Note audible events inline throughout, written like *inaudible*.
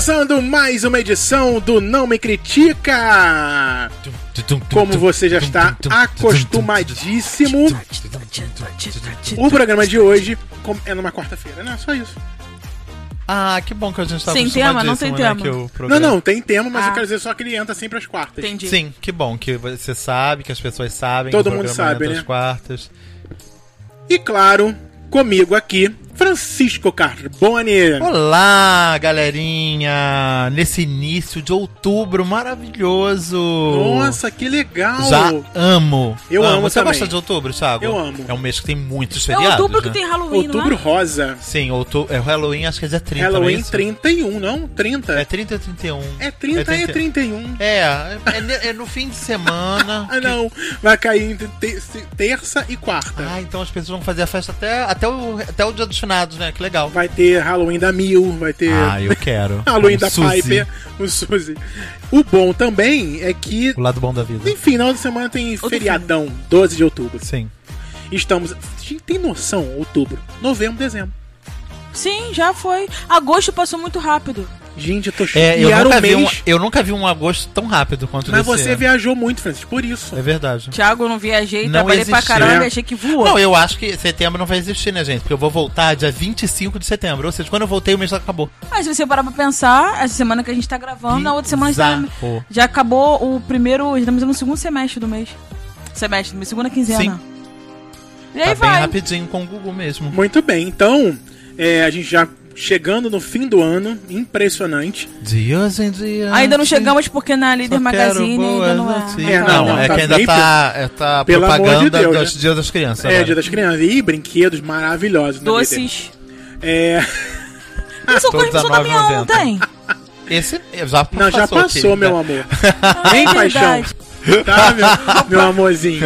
Começando mais uma edição do Não Me Critica! Como você já está acostumadíssimo, o programa de hoje é numa quarta-feira, não é só isso. Ah, que bom que a gente tá Sem tema? Não tem né, tema. que o Não, programa- não, tem tema, mas Ah. eu quero dizer só que ele entra sempre às quartas. Entendi. Sim, que bom que você sabe, que as pessoas sabem. Todo que o mundo programa sabe, entra né? às quartas. E claro, comigo aqui, Francisco Carbone. Olá, galerinha! Nesse início de outubro maravilhoso! Nossa, que legal! Já amo! Eu amo Você também. gosta de outubro, Thiago? Eu amo. É um mês que tem muitos É feriados, outubro que né? tem Halloween, Outubro não rosa. Sim, outubro, é o Halloween, acho que é dia 30, não é Halloween isso? 31, não? 30. É 30 ou 31? É 30 e 31. É, é, é, é no fim de semana. *laughs* Ah, não. Vai cair entre terça e quarta. Ah, então as pessoas vão fazer a festa até, até, o, até o dia dos né? Que legal. Vai ter Halloween da Mil, vai ter Ah, eu quero. *laughs* Halloween Um da Suzy. Piper, o Suzy. O bom também é que, O lado bom da vida. em final de semana tem Outro feriadão, 12 de outubro. Sim. Estamos. Gente, tem noção? Outubro, novembro, dezembro. Sim, já foi. Agosto passou muito rápido. Gente, eu tô É, eu, nunca um vi um, eu nunca vi um agosto tão rápido quanto Mas você ano. viajou muito, Francis, por isso. É verdade. Thiago, eu não viajei, Não trabalhei pra existiu. caramba É. e achei que voou. Não, eu acho que setembro não vai existir, né, gente? Porque eu vou voltar dia 25 de setembro. Ou seja, quando eu voltei, o mês já acabou. Mas se você parar pra pensar, essa semana que a gente tá gravando, na outra semana já, já acabou o primeiro. Estamos no segundo semestre do mês. Semestre, minha segunda quinzena. Sim. E aí Tá bem vai. rapidinho com o Google mesmo. Muito bem, então, é, a gente já chegando no fim do ano, impressionante. Dias em dias. Ainda não chegamos porque na Líder Só Magazine ainda não é. É, não, não, é tá que ainda tá, é, tá Pelo amor de propaganda Deus, dos né? Dias das Crianças. É, agora. Dia das Crianças. E brinquedos maravilhosos. BD. Doces. É. Isso é a da minha 9,90. ontem. Esse já passou. Não, já passou, aqui, meu né? amor. Ah, *laughs* Nem é paixão. Tá, meu, meu amorzinho.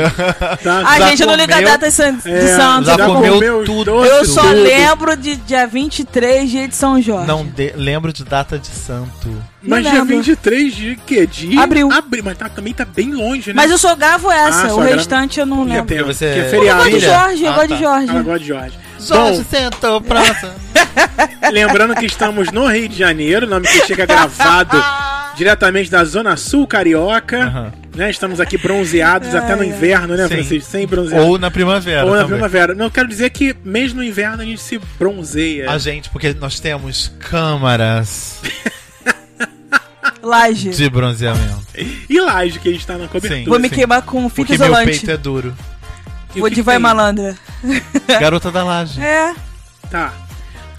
Tá? Ai, gente, eu não ligo a data de San- de É, Santos. Já Já comeu, comeu tudo. Eu só tudo. lembro de dia 23, dia de São Jorge. Não de- lembro de data de santo. Mas Não dia lembro. 23 de quê? De Abril. Abril. Mas tá- também tá bem longe, né? Mas eu só gravo essa, Ah, o restante eu não Que lembro. tem- você- que é Eu feriado. gosto de Filha? Jorge, eu Ah, gosto tá. de Jorge. Ah, eu gosto de Jorge. Jorge Bom, sentou praça. *laughs* lembrando que estamos no Rio de Janeiro, nome que chega gravado *laughs* diretamente da Zona Sul Carioca. Aham. Né? Estamos aqui bronzeados até no inverno, né. Francisco? Sem bronzeado. Ou na primavera. Ou na também. primavera. Não, quero dizer que mesmo no inverno a gente se bronzeia. A gente, porque nós temos câmaras *laughs* Laje. de bronzeamento. E laje que a gente tá na cobertura. Sim. Vou me Sim. queimar com fita Porque meu isolante. peito é duro. E o Vou de vai malandra. Garota da laje. É. Tá.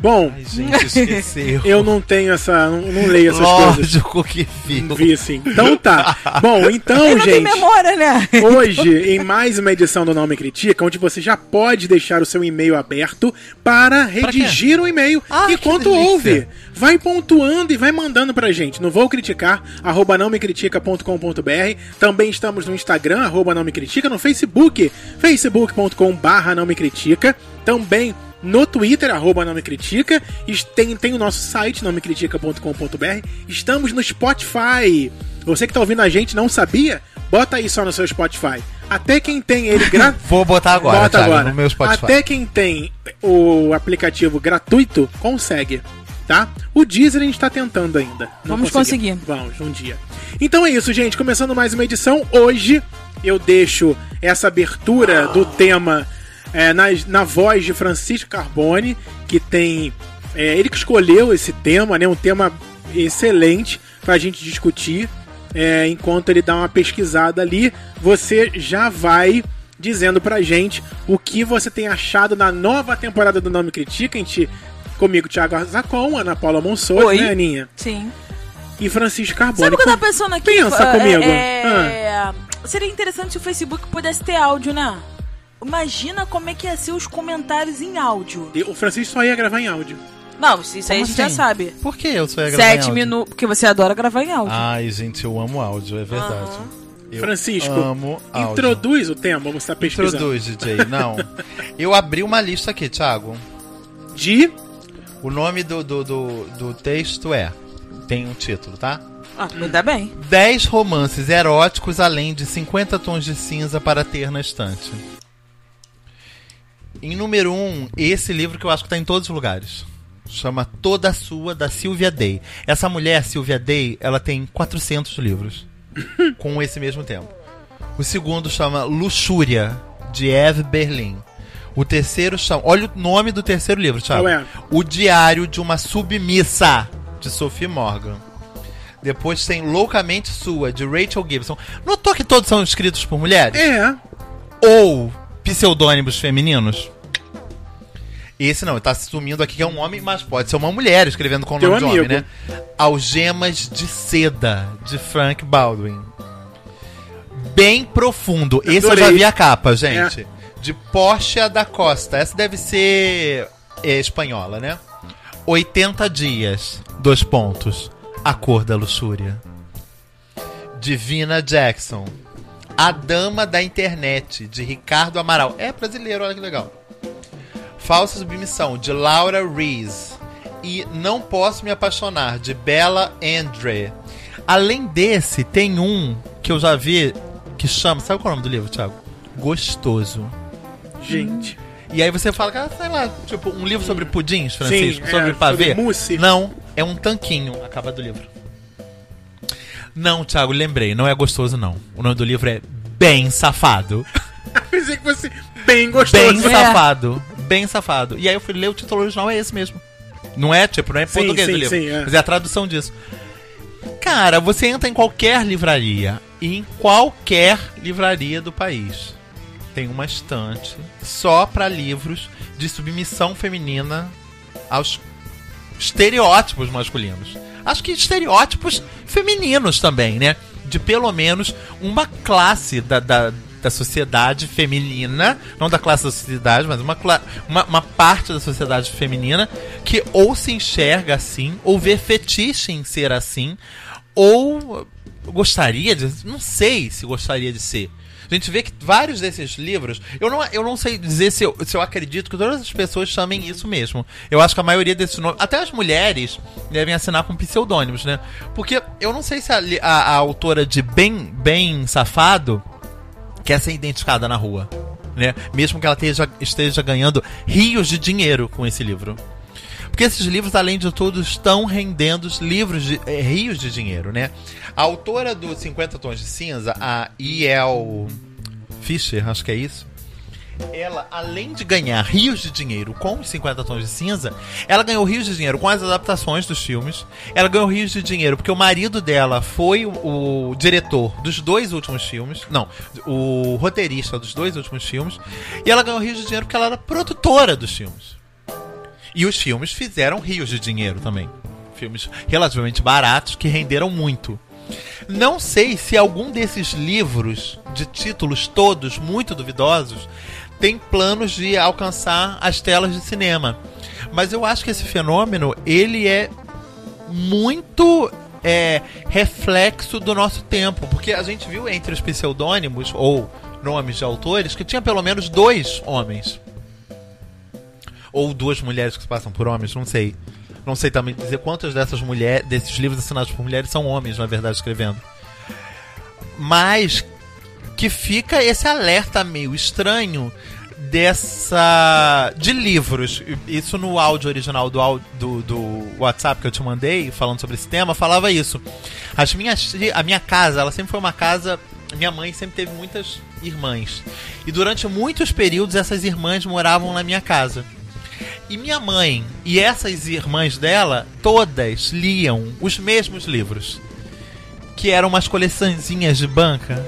Bom, Ai, gente, esqueceu. *laughs* eu não tenho essa. Não, não leio essas coisas. Lógico que vi. Não vi sim. Então tá. *laughs* Bom, então, não tem gente. memória, né? Hoje, em mais uma edição do Não Me Critica, onde você já pode deixar o seu e-mail aberto para redigir um e-mail. Ah, que Enquanto ouve, vai pontuando e vai mandando pra gente. Não vou criticar, arroba não me critica.com.br. Também estamos no Instagram, arroba não me critica, no Facebook, facebook.com barra não me critica. Também no Twitter, arroba não me critica. E Tem, tem o nosso site, não me critica.com.br. Estamos no Spotify. Você que tá ouvindo a gente e não sabia, bota aí só no seu Spotify. Até quem tem ele grátis. *laughs* Vou botar agora, Bota Thiago, agora. no meu Spotify. Até quem tem o aplicativo gratuito consegue, tá? O Deezer a gente tá tentando ainda. Não Vamos conseguimos. Vamos, um dia. Então é isso, gente. Começando mais uma edição. Hoje eu deixo essa abertura do tema é, na, na voz de Francisco Carbone, que tem. é, ele que escolheu esse tema, né? Um tema excelente pra gente discutir. É, enquanto ele dá uma pesquisada ali, você já vai dizendo pra gente o que você tem achado na nova temporada do Nome Critica. A gente, comigo, Thiago Arzacon, Ana Paula Monsoura, Oi. né, Aninha? Sim. E Francisco Carbone. Sabe o que eu tava pensando aqui? Pensa Ah, comigo. É... Seria interessante se o Facebook pudesse ter áudio, né? Imagina como é que ia ser os comentários em áudio. E O Francisco só ia gravar em áudio. Não, isso aí a gente já assim? sabe. Por que eu sou ia gravar em Sete áudio? minutos. Porque você adora gravar em áudio. Ai, gente, eu amo áudio, é verdade. Eu Francisco, amo áudio. Introduz o tema, você tá pesquisando. Introduz, DJ. Não. Eu abri uma lista aqui, Thiago. De. O nome do, do, do, do texto é. Tem um título, tá? Ah, ainda bem. 10 romances eróticos além de 50 tons de cinza para ter na estante. Em número 1, um, esse livro que eu acho que tá em todos os lugares. chama Toda Sua, da Sylvia Day. Essa mulher, Sylvia Day, ela tem 400 livros *laughs* com esse mesmo tempo. O segundo chama Luxúria, de Eve Berlin. O terceiro chama. Olha o nome do terceiro livro, Thiago. É? O Diário de uma Submissa, de Sophie Morgan. Depois tem Loucamente Sua, de Rachel Gibson. Notou que todos são escritos por mulheres? É. Ou pseudônimos femininos? Esse não, tá assumindo aqui que é um homem, mas pode ser uma mulher escrevendo com o nome de homem, né? Algemas de Seda, de Frank Baldwin. Bem profundo. Esse eu Adorei. já vi a capa, gente. De Porsche da Costa. Essa deve ser é, espanhola, né? 80 dias. Dois pontos. A cor da luxúria. Divina Jackson. A Dama da Internet, de Ricardo Amaral. É brasileiro, olha que legal. Falsa Submissão, de Laura Rees. E Não Posso Me Apaixonar, de Bella Andre. Além desse, tem um que eu já vi que chama. Sabe qual é o nome do livro, Thiago? Gostoso. Gente. E aí você fala, ah, sei lá, tipo, um livro sobre pudins, Francisco, Sim, sobre é, pavê. sobre mousse. Não, é um tanquinho, a capa do livro. Não, Thiago, lembrei, não é gostoso, não. O nome do livro é Bem Safado. *laughs* Pensei que fosse bem gostoso. Bem É. safado. Bem safado. E aí eu fui ler o título original, é esse mesmo. Não é, tipo, não é Sim, português sim, o livro. sim, é. Mas é a tradução disso. Cara, você entra em qualquer livraria. Em qualquer livraria do país. Tem uma estante só pra livros de submissão feminina aos estereótipos masculinos. Acho que estereótipos femininos também, né? De pelo menos uma classe da, da, da sociedade feminina, não da classe da sociedade, mas uma, uma, uma parte da sociedade feminina que ou se enxerga assim, ou vê fetiche em ser assim, ou gostaria de. Não sei se gostaria de ser. A gente vê que vários desses livros. Eu não, eu não sei dizer se eu, se eu acredito que todas as pessoas chamem isso mesmo. Eu acho que a maioria desses nomes. Até as mulheres devem assinar com pseudônimos, né? Porque eu não sei se a, a- a autora de Bem, Bem Safado quer ser identificada na rua. Né? Mesmo que ela esteja, esteja ganhando rios de dinheiro com esse livro. Porque esses livros, além de tudo, estão rendendo os livros de eh, rios de dinheiro, né? A autora do 50 Tons de Cinza, a E.L. Fisher, acho que é isso. Ela, além de ganhar rios de dinheiro com os 50 Tons de Cinza, ela ganhou rios de dinheiro com as adaptações dos filmes. Ela ganhou rios de dinheiro porque o marido dela foi o, o diretor dos dois últimos filmes. Não, o roteirista dos dois últimos filmes. E ela ganhou rios de dinheiro porque ela era produtora dos filmes. E os filmes fizeram rios de dinheiro também. Filmes relativamente baratos que renderam muito. Não sei se algum desses livros, de títulos todos muito duvidosos, tem planos de alcançar as telas de cinema. Mas eu acho que esse fenômeno, ele é muito é, reflexo do nosso tempo. Porque a gente viu entre os pseudônimos, ou nomes de autores, que tinha pelo menos dois homens. Ou duas mulheres que se passam por homens, não sei. Não sei também dizer quantas dessas mulheres, desses livros assinados por mulheres são homens, na verdade, escrevendo. Mas que fica esse alerta meio estranho dessa de livros. Isso no áudio original do, do, do WhatsApp que eu te mandei, falando sobre esse tema, falava isso. As minhas, a minha casa, ela sempre foi uma casa. Minha mãe sempre teve muitas irmãs. E durante muitos períodos essas irmãs moravam na minha casa. E minha mãe e essas irmãs dela, todas liam os mesmos livros. Que eram umas coleçõezinhas de banca,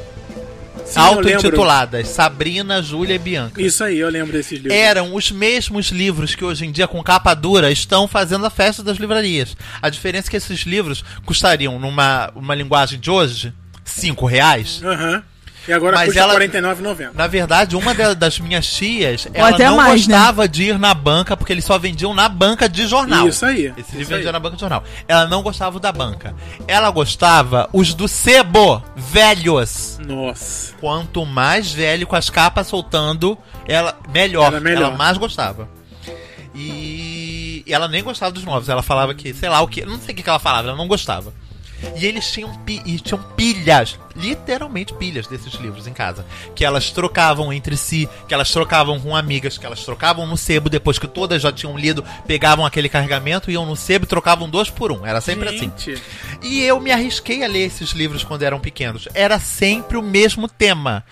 auto-intituladas Sabrina, Júlia e Bianca. Isso aí, eu lembro desses livros. Eram os mesmos livros que hoje em dia, com capa dura, estão fazendo a festa das livrarias. A diferença é que esses livros custariam, numa uma linguagem de hoje, 5 reais. Aham. E agora Mas custa ela- R$ 49,90. Na verdade, uma da- das minhas tias, ela até não mais, né? gostava de ir na banca, porque eles só vendiam na banca de jornal. Isso aí, Esse isso livro vendia aí. na banca de jornal. Ela não gostava da banca. Ela gostava os do sebo, velhos. Nossa. Quanto mais velho, com as capas soltando, ela melhor. Era melhor. Ela mais gostava. E ela nem gostava dos novos. Ela falava que, sei lá o que. Não sei o que ela falava, ela não gostava. E eles tinham, pi- e tinham pilhas, literalmente pilhas desses livros em casa. Que elas trocavam entre si, que elas trocavam com amigas, que elas trocavam no sebo depois que todas já tinham lido, pegavam aquele carregamento, iam no sebo e trocavam dois por um. Era sempre assim. Gente, E eu me arrisquei a ler esses livros quando eram pequenos. Era sempre o mesmo tema.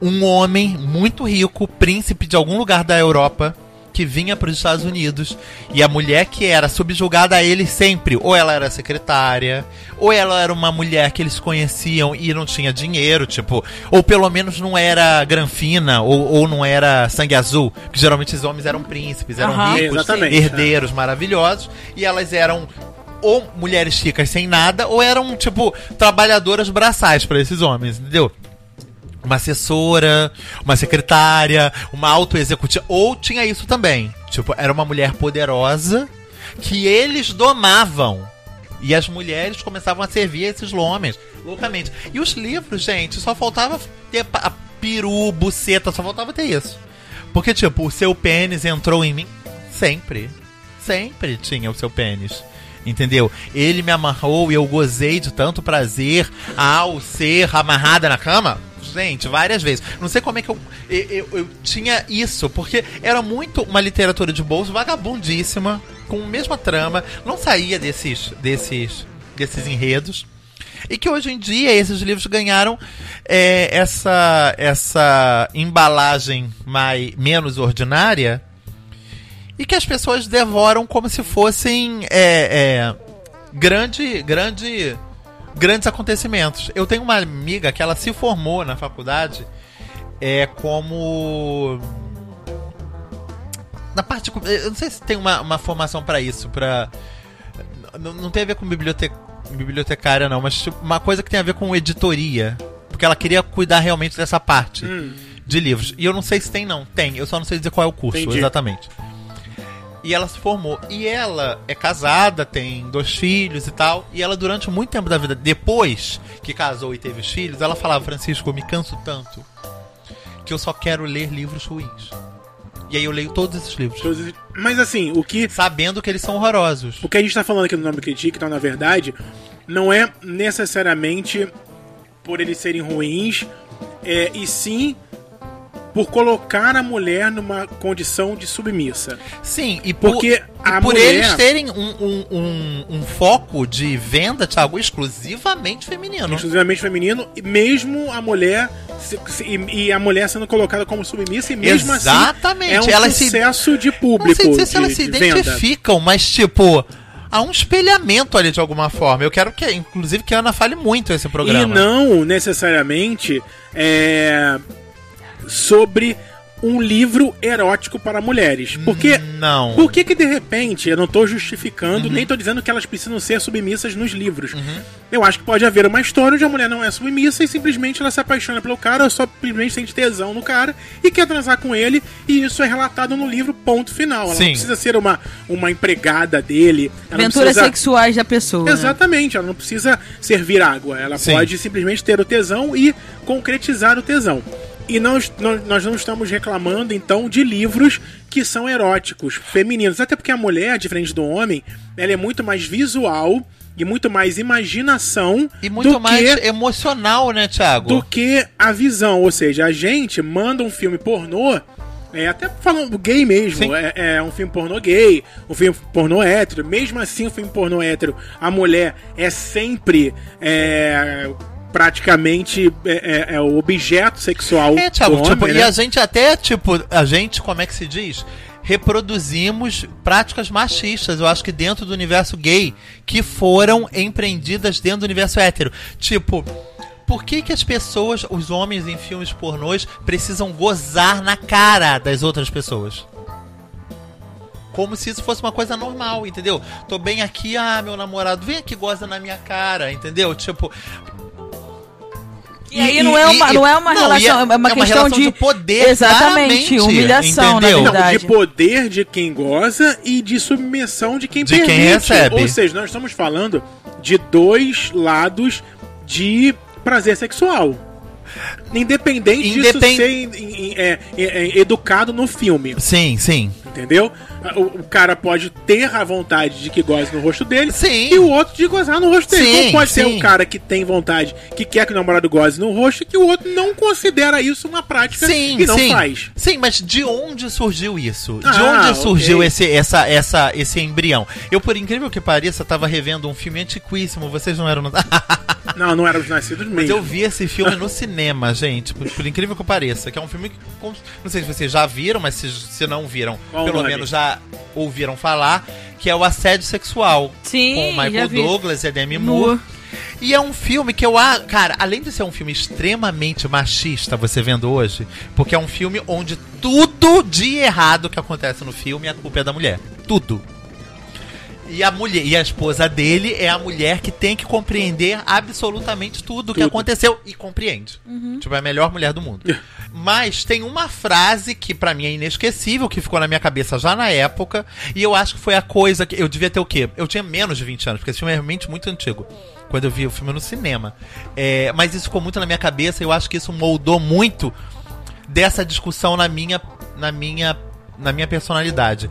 Um homem muito rico, príncipe de algum lugar da Europa, que vinha para os Estados Unidos. E a mulher que era subjugada a ele sempre. Ou ela era secretária, ou ela era uma mulher que eles conheciam e não tinha dinheiro, tipo. Ou pelo menos não era granfina, ou, ou não era sangue azul. Porque geralmente os homens eram príncipes, eram Aham. ricos, Exatamente. herdeiros maravilhosos. E elas eram ou mulheres ricas sem nada, ou eram, tipo, trabalhadoras braçais pra esses homens, entendeu? Uma assessora, uma secretária, uma auto-executiva. Ou tinha isso também. Tipo, era uma mulher poderosa que eles domavam. E as mulheres começavam a servir esses homens, loucamente. E os livros, gente, só faltava ter pa- peru, buceta, só faltava ter isso. Porque, tipo, o seu pênis entrou em mim sempre. Sempre tinha o seu pênis. Entendeu? Ele me amarrou e eu gozei de tanto prazer ao ser amarrada na cama. Gente, várias vezes. Não sei como é que eu, eu, eu- tinha isso, porque era muito uma literatura de bolso vagabundíssima, com a mesma trama, não saía desses, desses, desses enredos. E que hoje em dia esses livros ganharam é, essa, essa embalagem mais, menos ordinária e que as pessoas devoram como se fossem é, é, grande, grande, grandes acontecimentos. Eu tenho uma amiga que ela se formou na faculdade é como na parte eu não sei se tem uma, uma formação pra isso, para não, não tem a ver com biblioteca, bibliotecária não, mas tipo, uma coisa que tem a ver com editoria, porque ela queria cuidar realmente dessa parte Hum. de livros. E eu não sei se tem não, tem. Eu só não sei dizer qual é o curso Entendi. exatamente. E ela se formou. E ela é casada, tem dois filhos e tal. E ela, durante muito tempo da vida, depois que casou e teve os filhos, ela falava: Francisco, eu me canso tanto que eu só quero ler livros ruins. E aí eu leio todos esses livros, todos- Mas assim, o que sabendo que eles são horrorosos. O que a gente tá falando aqui no Nome Critique, então, na verdade, não é necessariamente por eles serem ruins, é, e sim por colocar a mulher numa condição de submissa. Sim, e por, Porque e por mulher- eles terem um, um, um, um foco de venda, Thiago, exclusivamente feminino. Exclusivamente feminino, e mesmo a mulher se- se- e, e a mulher sendo colocada como submissa, e mesmo Exatamente, assim é um elas se- sucesso de Não público. sei dizer se de- elas se de venda. identificam, mas tipo, há um espelhamento ali de alguma forma. Eu quero que, inclusive, que a Ana fale muito esse programa. E não necessariamente é, sobre um livro erótico para mulheres. Porque Não. Por que que de repente, eu não tô justificando, Uhum. nem tô dizendo que elas precisam ser submissas nos livros. Eu acho que pode haver uma história onde a mulher não é submissa e simplesmente ela se apaixona pelo cara, ou só simplesmente sente tesão no cara e quer transar com ele, e isso é relatado no livro, ponto final. Ela Sim. não precisa ser uma, uma empregada dele. Ela não Aventuras precisa... sexuais da pessoa. né? Exatamente, ela não precisa servir água. Ela Sim. pode simplesmente ter o tesão e concretizar o tesão. E nós, nós, nós não estamos reclamando, então, de livros que são eróticos, femininos. Até porque a mulher, diferente do homem, ela é muito mais visual e muito mais imaginação E muito do mais que emocional, né, Thiago? do que a visão. Ou seja, a gente manda um filme pornô. É, até falando gay mesmo, é, é um filme pornô gay, um filme pornô hétero. Mesmo assim, o filme pornô hétero, a mulher é sempre é, praticamente é, é- é o objeto sexual É, Thiago, tipo, homem, e né? a gente até, tipo, a gente, como é que se diz? Reproduzimos práticas machistas, eu acho que dentro do universo gay, que foram empreendidas dentro do universo hétero. Tipo, por que, que as pessoas, os homens em filmes pornôs, precisam gozar na cara das outras pessoas? Como se isso fosse uma coisa normal, entendeu? Tô bem aqui, ah, meu namorado, vem aqui, goza na minha cara, entendeu? Tipo, E aí não é uma, e- não é uma não, relação, e é uma questão relação de, poder, Exatamente, claramente, humilhação, entendeu? na Não, verdade. de poder de quem goza e de submissão de quem De quem permite. recebe. Ou seja, nós estamos falando de dois lados de prazer sexual. Independente Independ- disso ser é, é, é, educado no filme. Sim, sim. Entendeu? O, o cara pode ter a vontade de que goze no rosto dele Sim. e o outro de gozar no rosto dele. Sim, Como pode ser sim. um cara que tem vontade, que quer que o namorado goze no rosto e que o outro não considera isso uma prática Sim, e não sim. faz. Sim, mas de onde surgiu isso? De Ah, onde surgiu ok. esse, essa, essa, esse embrião? Eu, por incrível que pareça, tava revendo um filme antiquíssimo. Vocês não eram. *laughs* Não, não éramos nascidos Mas mesmo. eu vi esse filme no cinema, gente, por, por incrível que pareça. Que é um filme que. Não sei se vocês já viram, mas se, se não viram, Qual pelo nome? menos já ouviram falar, que é o Assédio Sexual. Sim, com o Michael. Douglas e a Demi Moore. Moore. E é um filme que eu. Cara, além de ser um filme extremamente machista, você vendo hoje, porque é um filme onde tudo de errado que acontece no filme, a culpa é da mulher. Tudo. E a mulher, e a esposa dele é a mulher que tem que compreender absolutamente tudo o que aconteceu e compreende. Tipo, é a melhor mulher do mundo. *laughs* Mas tem uma frase que pra mim é inesquecível, que ficou na minha cabeça já na época, e eu acho que foi a coisa que eu devia ter o quê? Eu tinha menos de 20 anos, porque esse filme é realmente muito antigo. Quando eu vi o filme no cinema. É, mas isso ficou muito na minha cabeça e eu acho que isso moldou muito dessa discussão na minha na minha na minha personalidade.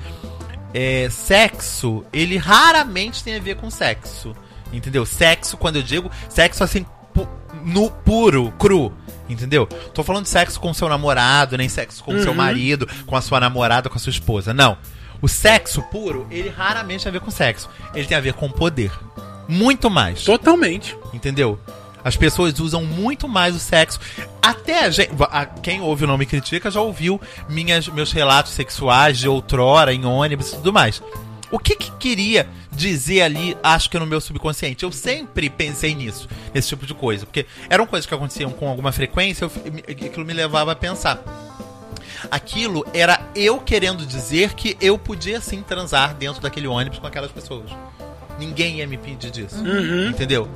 É, sexo, ele raramente tem a ver com sexo. Entendeu? Sexo, quando eu digo sexo assim, pu- no puro, cru. Entendeu? Tô falando de sexo com seu namorado, nem sexo com seu marido, com a sua namorada, com a sua esposa. Não. O sexo puro, ele raramente tem a ver com sexo. Ele tem a ver com poder. Muito mais. Totalmente. Entendeu? As pessoas usam muito mais o sexo. Até a gente, a- quem ouve o Não Me Critica já ouviu minhas, meus relatos sexuais de outrora, em ônibus e tudo mais. O que que queria dizer ali, acho que no meu subconsciente? Eu sempre pensei nisso, nesse tipo de coisa. Porque eram coisas que aconteciam com alguma frequência, eu, aquilo me levava a pensar. Aquilo era eu querendo dizer que eu podia sim transar dentro daquele ônibus com aquelas pessoas. Ninguém ia me pedir disso. Uhum. Entendeu?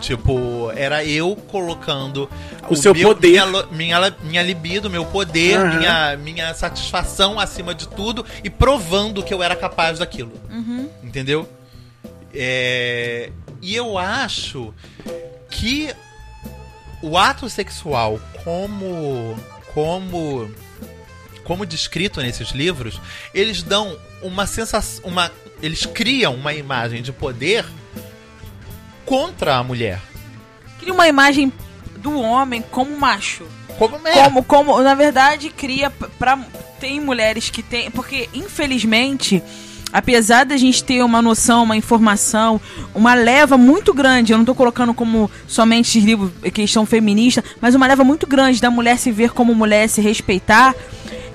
Tipo, era eu colocando O seu poder. Minha, minha, minha libido, meu poder, Aham. minha, minha satisfação acima de tudo e provando que eu era capaz daquilo. Entendeu? É, e eu acho que o ato sexual como como como descrito nesses livros, eles dão uma sensação, uma eles criam uma imagem de poder contra a mulher. Cria uma imagem do homem como macho. Como é? Como, como, na verdade, cria pra. Tem mulheres que tem. Porque, infelizmente, apesar da gente ter uma noção, uma informação, uma leva muito grande, eu não tô colocando como somente esses livros questão feminista, mas uma leva muito grande da mulher se ver como mulher, se respeitar,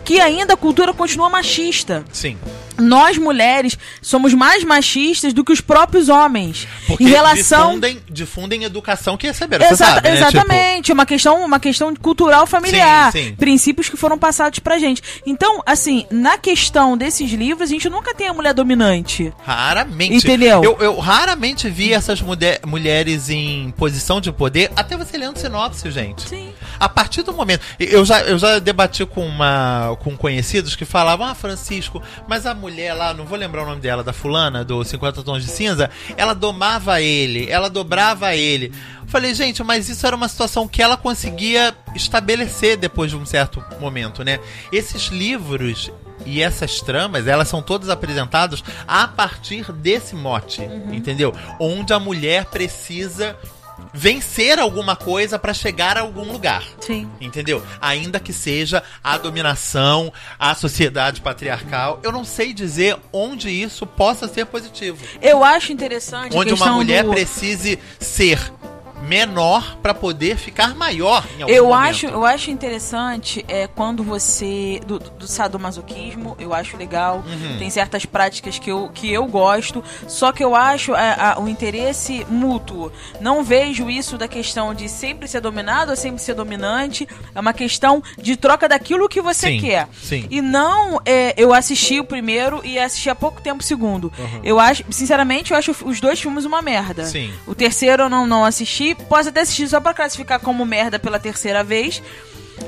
que ainda a cultura continua machista. Sim. Nós, mulheres, somos mais machistas do que os próprios homens. Porque em relação. difundem, difundem educação que receberam. Você sabe, né? Exatamente, uma questão, uma questão cultural familiar, Sim, sim. princípios que foram passados pra gente. Então, assim, na questão desses livros, a gente nunca tem a mulher dominante. Tipo, raramente. Entendeu? Eu, eu raramente vi essas mulher- mulheres em posição de poder, até você lendo sinopse, gente. Sim. A partir do momento. Eu já, eu já debati com, uma, com conhecidos que falavam: Ah, Francisco, mas a mulher lá, não vou lembrar o nome dela, da fulana, do 50 Tons de Cinza, ela domava ele, ela dobrava ele. Eu Falei, gente, mas isso era uma situação que ela conseguia estabelecer depois de um certo momento, né? Esses livros e essas tramas, elas são todas apresentadas a partir desse mote, entendeu? Onde a mulher precisa vencer alguma coisa pra chegar a algum lugar. Sim. Entendeu? Ainda que seja a dominação, a sociedade patriarcal, eu não sei dizer onde isso possa ser positivo. Eu acho interessante a Onde uma mulher do... precise ser menor pra poder ficar maior em algum Eu momento. acho, eu acho interessante é quando você do, do sadomasoquismo, eu acho legal. Uhum. Tem certas práticas que eu, que eu gosto, só que eu acho é, a- o interesse mútuo. Não vejo isso da questão de sempre ser dominado ou sempre ser dominante. É uma questão de troca daquilo que você Sim, quer. sim. E não é, eu assisti o primeiro e assisti há pouco tempo o segundo. Eu acho, sinceramente, eu acho os dois filmes uma merda. Sim. O terceiro eu não, não assisti. Posso até assistir só pra classificar como merda pela terceira vez.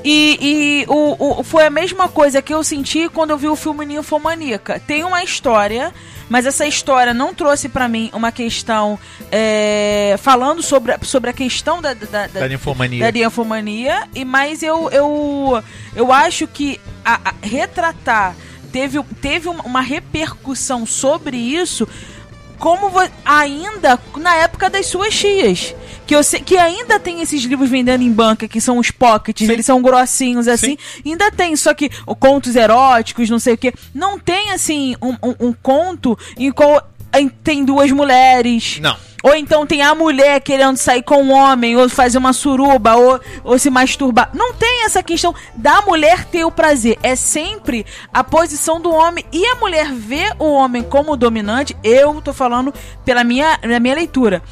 E, e o, o- foi a mesma coisa que eu senti quando eu vi o filme Ninfomaníaca. Tem uma história, mas essa história não trouxe pra mim uma questão é, falando sobre, a- sobre a questão da, da, Da ninfomania. da ninfomania, e mas eu, eu, eu acho que a- a- retratar teve, teve uma repercussão sobre isso, como ainda na época das suas tias. Que, eu sei, que ainda tem esses livros vendendo em banca, que são os pockets, eles são grossinhos assim. Ainda tem, só que contos eróticos, não sei o que. Não tem, assim, um, um- um conto em qual em- tem duas mulheres. Não. Ou então tem a mulher querendo sair com um homem, ou fazer uma suruba, ou, ou se masturbar. Não tem essa questão da mulher ter o prazer. É sempre a posição do homem. E a mulher vê o homem como dominante, eu tô falando pela minha, pela minha leitura.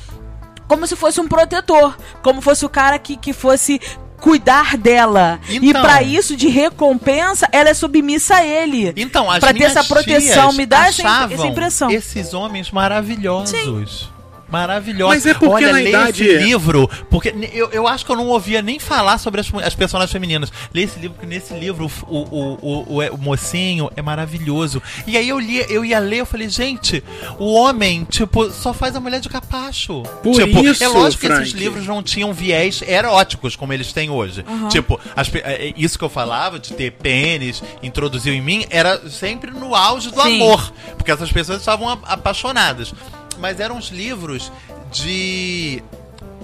Como se fosse um protetor. Como fosse o cara que, que fosse cuidar dela. e Então. pra isso, de recompensa, ela é submissa a ele. Então, as Pra ter essa proteção, me dá essa, essa impressão. Esses homens maravilhosos. Maravilhosos. Mas é porque Olha, na idade- esse livro, porque eu, eu acho que eu não ouvia nem falar sobre as, as personagens femininas. Lê esse livro, porque nesse livro o, o, o, o, é- o mocinho é maravilhoso. E aí eu, li, eu ia ler, eu falei, gente, o homem, tipo, só faz a mulher de capacho. Por tipo, isso, é lógico que esses Frank. livros não tinham viés eróticos como eles têm hoje. Tipo, as é, é, isso que eu falava de ter pênis, introduziu em mim, era sempre no auge do Sim. amor. Porque essas pessoas estavam apaixonadas. Mas eram uns livros de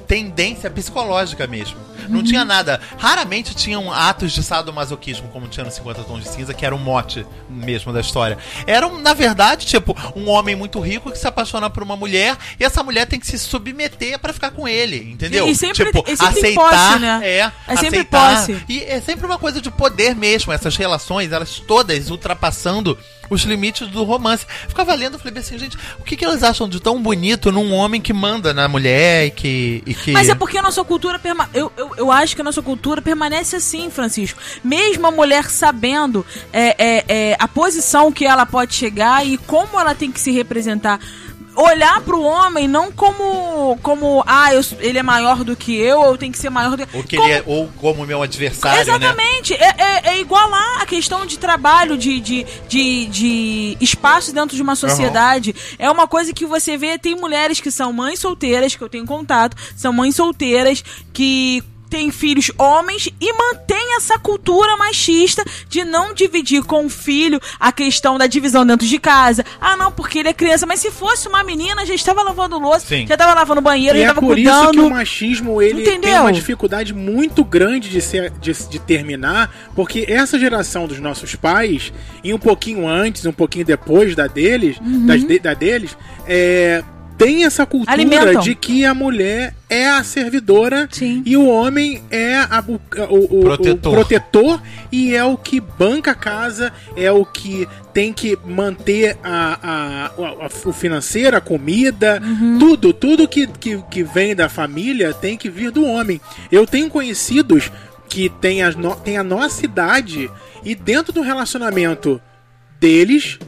tendência psicológica mesmo. Não tinha nada. Raramente tinham atos de sadomasoquismo, como tinha no 50 Tons de Cinza, que era o mote mesmo da história. Eram, na verdade, tipo, um homem muito rico que se apaixona por uma mulher e essa mulher tem que se submeter pra ficar com ele, entendeu? E sempre- tipo, e sempre aceitar, posse, né? é, É sempre aceitar. posse. E é sempre uma coisa de poder mesmo, essas relações, elas todas ultrapassando os limites do romance. Ficava lendo, falei assim, gente, o que, que elas acham de tão bonito num homem que manda na mulher e que. E que... Mas é porque a nossa cultura perma... eu, eu, eu acho que a nossa cultura permanece assim, Francisco. Mesmo a mulher sabendo é, é, é, a posição que ela pode chegar e como ela tem que se representar. Olhar pro homem não como, como ah, eu- ele é maior do que eu, ou tenho que ser maior do que Ou, que como, ele é, ou como meu adversário, né? Exatamente. É, é, é igualar a questão de trabalho, de, de, de, de espaço dentro de uma sociedade. É uma coisa que você vê, tem mulheres que são mães solteiras, que eu tenho contato, são mães solteiras que têm filhos homens e mantém essa cultura machista de não dividir com o filho a questão da divisão dentro de casa. Ah, não, porque ele é criança. Mas se fosse uma menina, já estava lavando louça, Sim. já estava lavando banheiro, E já é estava por isso cuidando. que o machismo ele tem Entendeu? uma dificuldade muito grande de, ser, de, de terminar, porque essa geração dos nossos pais, e um pouquinho antes, um pouquinho depois da deles, Uhum. das da deles, é, tem essa cultura Alimentam. de que a mulher é a servidora Sim. e o homem é a- o, o- Protetor. o protetor e é o que banca a casa, é o que tem que manter a, a- a- a- o financeiro, a comida, tudo, tudo que, que, que vem da família tem que vir do homem. Eu tenho conhecidos que têm a, no- têm a nossa idade e dentro do relacionamento deles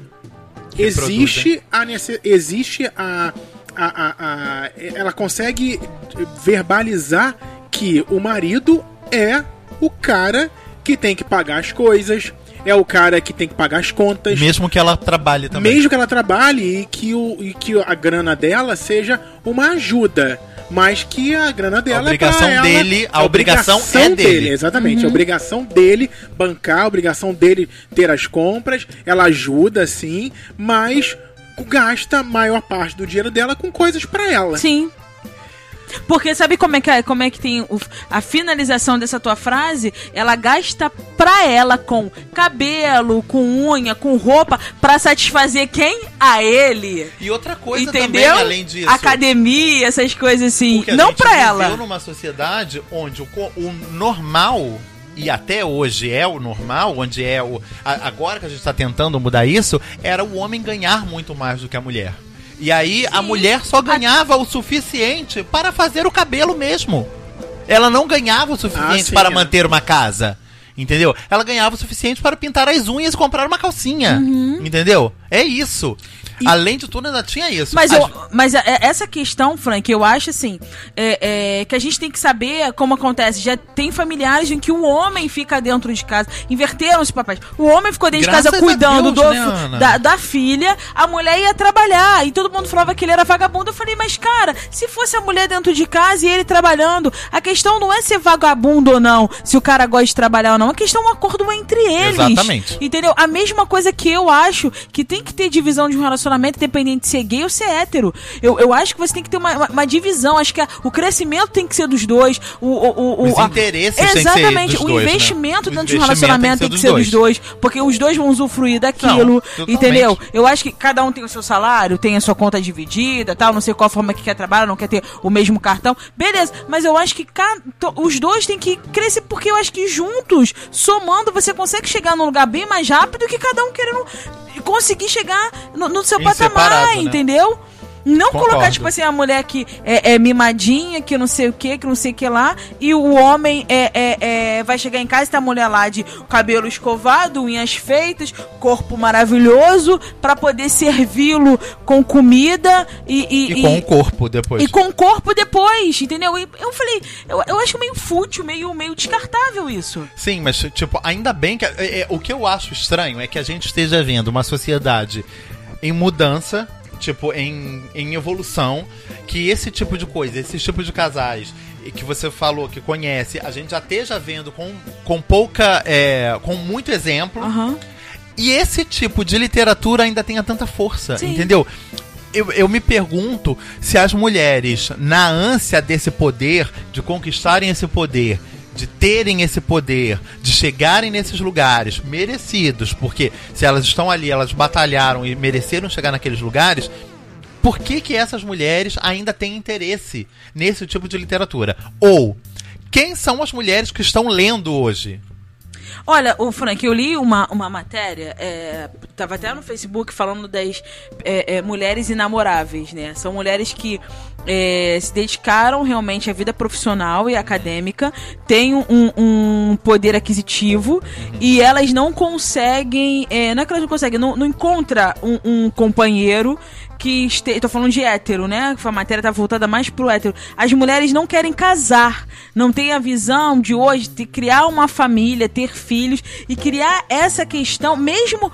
existe a, existe a, a, a, a- ela consegue verbalizar que o marido é o cara que tem que pagar as coisas, é o cara que tem que pagar as contas, Mesmo que ela trabalhe também. mesmo que ela trabalhe e que, o, e que a grana dela seja uma ajuda. Mas que a grana dela obrigação é pra ela, dele- a obrigação é dele. Exatamente, a obrigação dele bancar, a obrigação dele ter as compras, ela ajuda sim, mas gasta a maior parte do dinheiro dela com coisas pra ela. Sim. Porque sabe como é que, é- como é que tem o- a finalização dessa tua frase? Ela gasta pra ela com cabelo, com unha, com roupa, pra satisfazer quem? A ele. E outra coisa Entendeu? também, além disso. Academia, essas coisas assim. Porque a Não gente pra viveu ela. numa sociedade onde o, o normal, e até hoje é o normal, onde é o. a- agora que a gente está tentando mudar isso, era o homem ganhar muito mais do que a mulher. E aí a mulher só ganhava o suficiente para fazer o cabelo mesmo. Ela não ganhava o suficiente Ah, sim, para é. manter uma casa. Entendeu? Ela ganhava o suficiente para pintar as unhas e comprar uma calcinha. Uhum. Entendeu? É isso. Além de tudo, ainda tinha isso. Mas, As- eu, mas é- é- essa questão, Frank, eu acho assim, é, é, que a gente tem que saber como acontece. Já tem familiares em que o homem fica dentro de casa. Inverteram os papéis. O homem ficou dentro de Graças casa a cuidando Deus, do, né, da, da filha, a mulher ia trabalhar. E todo mundo falava que ele era vagabundo. Eu falei, mas cara, se fosse a mulher dentro de casa e ele trabalhando, a questão não é ser vagabundo ou não, se o cara gosta de trabalhar ou não. A questão é um acordo entre eles. Exatamente. Entendeu? A mesma coisa que eu acho que tem que ter divisão de um relacionamento, independente de ser gay ou ser hétero. Eu, eu acho que você tem que ter uma, uma, uma divisão. Acho que a- o crescimento tem que ser dos dois. O, o, o, o- Os a- interesses que ser Exatamente. dos o dois, né? investimento O dentro de um relacionamento tem que ser dos dois. Porque os dois vão usufruir daquilo. totalmente. entendeu? Eu acho que cada um tem o seu salário, tem a sua conta dividida, tal, não sei qual forma que quer trabalhar, não quer ter o mesmo cartão. Beleza, mas eu acho que os dois têm que crescer, porque eu acho que juntos, somando, você consegue chegar num lugar bem mais rápido que cada um querendo conseguir chegar no, no seu Em patamar, separado, né? entendeu? Não Concordo. colocar, tipo assim, a mulher que é, é mimadinha, que não sei o que, que não sei o que lá, e o homem é, é- é- vai chegar em casa e tá a mulher lá de cabelo escovado, unhas feitas, corpo maravilhoso, pra poder servi-lo com comida e, e, E com o corpo depois. e com o corpo depois, entendeu? E eu falei, eu, eu acho meio fútil, meio, meio descartável isso. Sim, mas, tipo, ainda bem que. é, é, o que eu acho estranho é que a gente esteja vendo uma sociedade em mudança, tipo, em, em evolução, que esse tipo de coisa, esse tipo de casais que você falou que conhece, a gente já esteja vendo com, com pouca. é, com muito exemplo. Aham. E esse tipo de literatura ainda tenha tanta força, Sim. entendeu? Eu, eu me pergunto se as mulheres, na ânsia desse poder, de conquistarem esse poder, de terem esse poder, de chegarem nesses lugares merecidos, porque se elas estão ali, elas batalharam e mereceram chegar naqueles lugares, por que, que essas mulheres ainda têm interesse nesse tipo de literatura? Ou, quem são as mulheres que estão lendo hoje? Olha, o Frank, eu li uma, uma matéria, é, tava até no Facebook falando das é, é, mulheres inamoráveis, né? São mulheres que é, se dedicaram realmente à vida profissional e acadêmica, têm um, um poder aquisitivo e elas não conseguem, é, não é que elas não conseguem, não, não encontra um, um companheiro que este... tô falando de hétero, né? A matéria tá voltada mais pro hétero. As mulheres não querem casar, não têm a visão de hoje de criar uma família, ter filhos e criar essa questão, mesmo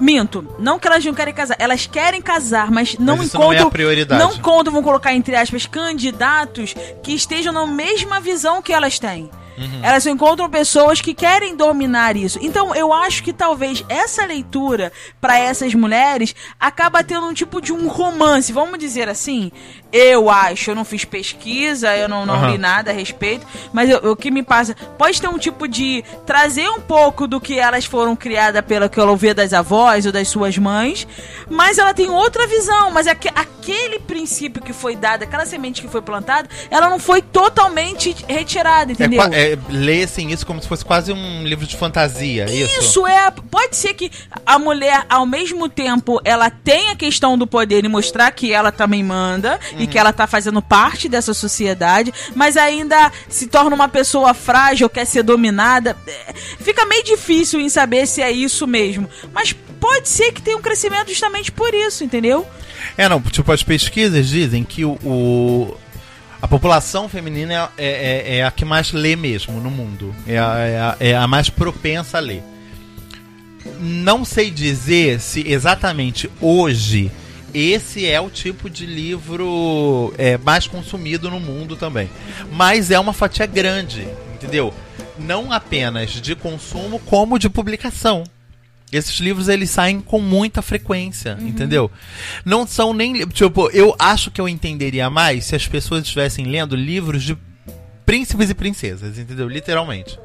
Minto, não que elas não querem casar, elas querem casar, mas não Mas isso não é encontram. a prioridade. não encontram, vão colocar entre aspas, candidatos que estejam na mesma visão que elas têm. Uhum. Elas encontram pessoas que querem dominar isso. Então, eu acho que talvez essa leitura para essas mulheres acaba tendo um tipo de um romance, vamos dizer assim. Eu acho, eu não fiz pesquisa, eu não, não Aham. li nada a respeito, mas eu- o que me passa pode ter um tipo de trazer um pouco do que elas foram criadas pela que ela ouvia das avós ou das suas mães, mas ela tem outra visão, mas aque- aquele princípio que foi dado, aquela semente que foi plantada, ela não foi totalmente retirada, É, entendeu? qua- é, lê assim isso como se fosse quase um livro de fantasia, isso? Isso é. Pode ser que a mulher, ao mesmo tempo, ela tenha a questão do poder e mostrar que ela também manda e que ela tá fazendo parte dessa sociedade, mas ainda se torna uma pessoa frágil, quer ser dominada. É, Fica meio difícil em saber se é isso mesmo. Mas pode ser que tenha um crescimento justamente por isso, entendeu? É, não, tipo, as pesquisas dizem que o, o- a população feminina é, é- é a que mais lê mesmo no mundo. É a, é a- é a mais propensa a ler. Não sei dizer se exatamente hoje esse é o tipo de livro é, mais consumido no mundo também. Mas é uma fatia grande, entendeu? Não apenas de consumo, como de publicação. Esses livros eles saem com muita frequência, entendeu? Não são nem. Tipo, eu acho que eu entenderia mais se as pessoas estivessem lendo livros de príncipes e princesas, entendeu? Literalmente.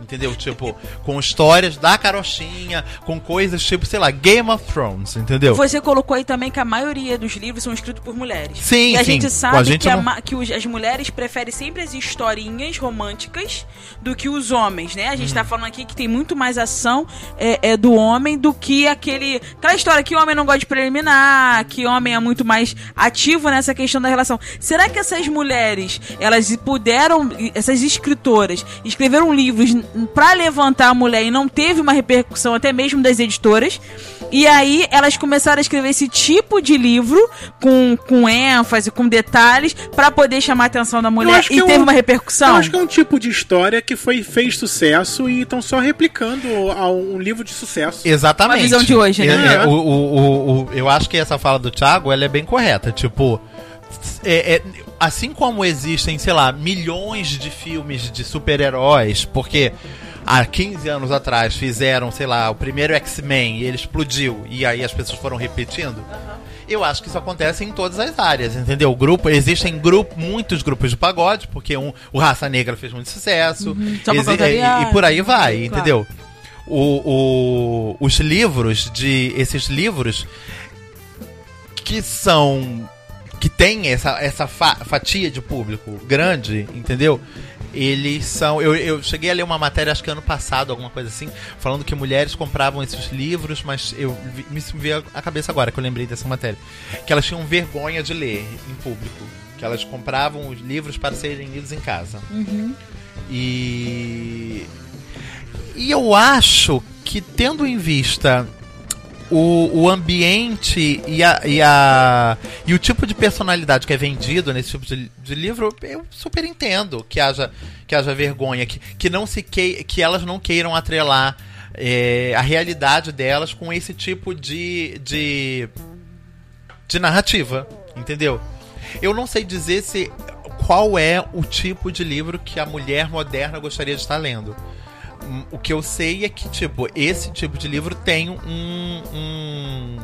Entendeu? Tipo, com histórias da carochinha, com coisas tipo, sei lá, Game of Thrones, entendeu? Você colocou aí também que a maioria dos livros são escritos por mulheres. Sim, E a sim. gente sabe a gente que, a não- ma- que os- as mulheres preferem sempre as historinhas românticas do que os homens, né? A gente Uhum. tá falando aqui que tem muito mais ação é, é, do homem do que aquele. Aquela história que o homem não gosta de preliminar, que o homem é muito mais ativo nessa questão da relação. Será que essas mulheres, elas puderam, essas escritoras, escreveram livros pra levantar a mulher e não teve uma repercussão até mesmo das editoras? E aí elas começaram a escrever esse tipo de livro com, com ênfase, com detalhes, pra poder chamar a atenção da mulher e é um- teve uma repercussão. Eu acho que é um tipo de história que foi, fez sucesso e estão só replicando a um livro de sucesso. Exatamente. Uma visão de hoje, né? É, é, É. o, o- o- o- eu acho que essa fala do Thiago ela é bem correta. Tipo, é- é- assim como existem, sei lá, milhões de filmes de super-heróis, porque há 15 anos atrás fizeram, sei lá, o primeiro X-Men e ele explodiu e aí as pessoas foram repetindo. Eu acho que isso acontece em todas as áreas, entendeu? Grupo, existem grupo, muitos grupos de pagode, porque um, o Raça Negra fez muito sucesso. Pra exi- contrariar, e, e por aí vai, claro. entendeu? O, o- os livros de. Esses livros que são. Que tem essa, essa fa- fatia de público grande, entendeu? Eles são. Eu, eu cheguei a ler uma matéria, acho que ano passado, alguma coisa assim, falando que mulheres compravam esses livros, mas eu vi- me veio a cabeça agora que eu lembrei dessa matéria. Que elas tinham vergonha de ler em público. Que elas compravam os livros para serem lidos em casa. E. E eu acho que, tendo em vista o, o ambiente e, a, e, a, e o tipo de personalidade que é vendido nesse tipo de, de livro, eu super entendo que haja, que haja vergonha, que, que, não se que, que elas não queiram atrelar é, a realidade delas com esse tipo de, de, de narrativa, entendeu? Eu não sei dizer se qual é o tipo de livro que a mulher moderna gostaria de estar lendo. O que eu sei é que, tipo, esse tipo de livro tem um. um,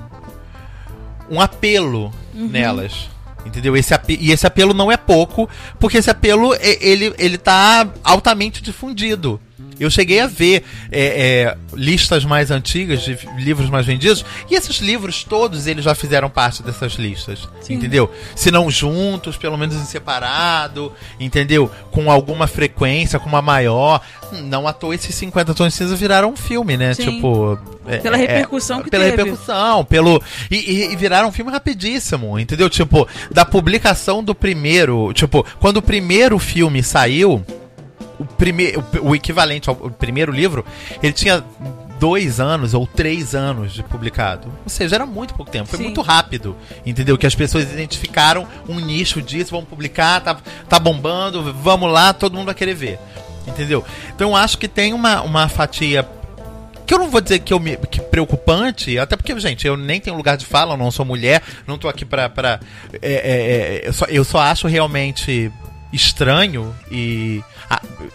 um apelo nelas. Entendeu? Esse e esse apelo não é pouco, porque esse apelo ele, ele tá altamente difundido. Eu cheguei a ver é, é, listas mais antigas de livros mais vendidos, e esses livros todos eles já fizeram parte dessas listas. Entendeu? Se não juntos, pelo menos em separado, entendeu? Com alguma frequência, com uma maior. Não à toa esses 50 tons de cinza viraram um filme, né? Sim. Tipo. é- Pela é- repercussão que pela teve. repercussão, pelo. E, e- e viraram um filme rapidíssimo, entendeu? Tipo, da publicação do primeiro. Tipo, quando o primeiro filme saiu, o, primeiro, o, o equivalente ao primeiro livro, ele tinha dois anos ou três anos de publicado. Ou seja, era muito pouco tempo, foi Sim. muito rápido, entendeu? Que as pessoas identificaram um nicho disso, vamos publicar, tá, tá bombando, vamos lá, todo mundo vai querer ver. Entendeu? Então eu acho que tem uma, uma fatia que eu não vou dizer que eu me que preocupante, até porque, gente, eu nem tenho lugar de fala, eu não sou mulher, não tô aqui pra. pra é, é, é, eu, só, eu só acho realmente estranho e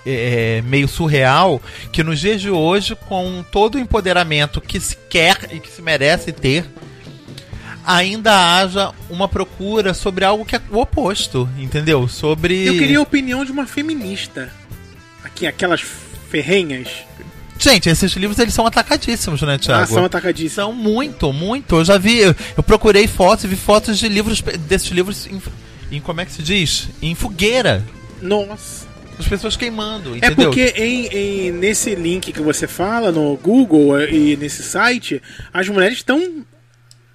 é, é, meio surreal que nos dias de hoje, com todo o empoderamento que se quer e que se merece ter, ainda haja uma procura sobre algo que é o oposto, entendeu? Sobre. Eu queria a opinião de uma feminista. Aqui, aquelas ferrenhas. Gente, esses livros eles são atacadíssimos, né, Thiago? Ah, são atacadíssimas. São muito, muito. Eu já vi, eu, procurei fotos, vi fotos de livros, desses livros em, em como é que se diz? Em fogueira. Nossa. As pessoas queimando, É entendeu? porque em, em- nesse link que você fala, no Google eh, e nesse site, as mulheres estão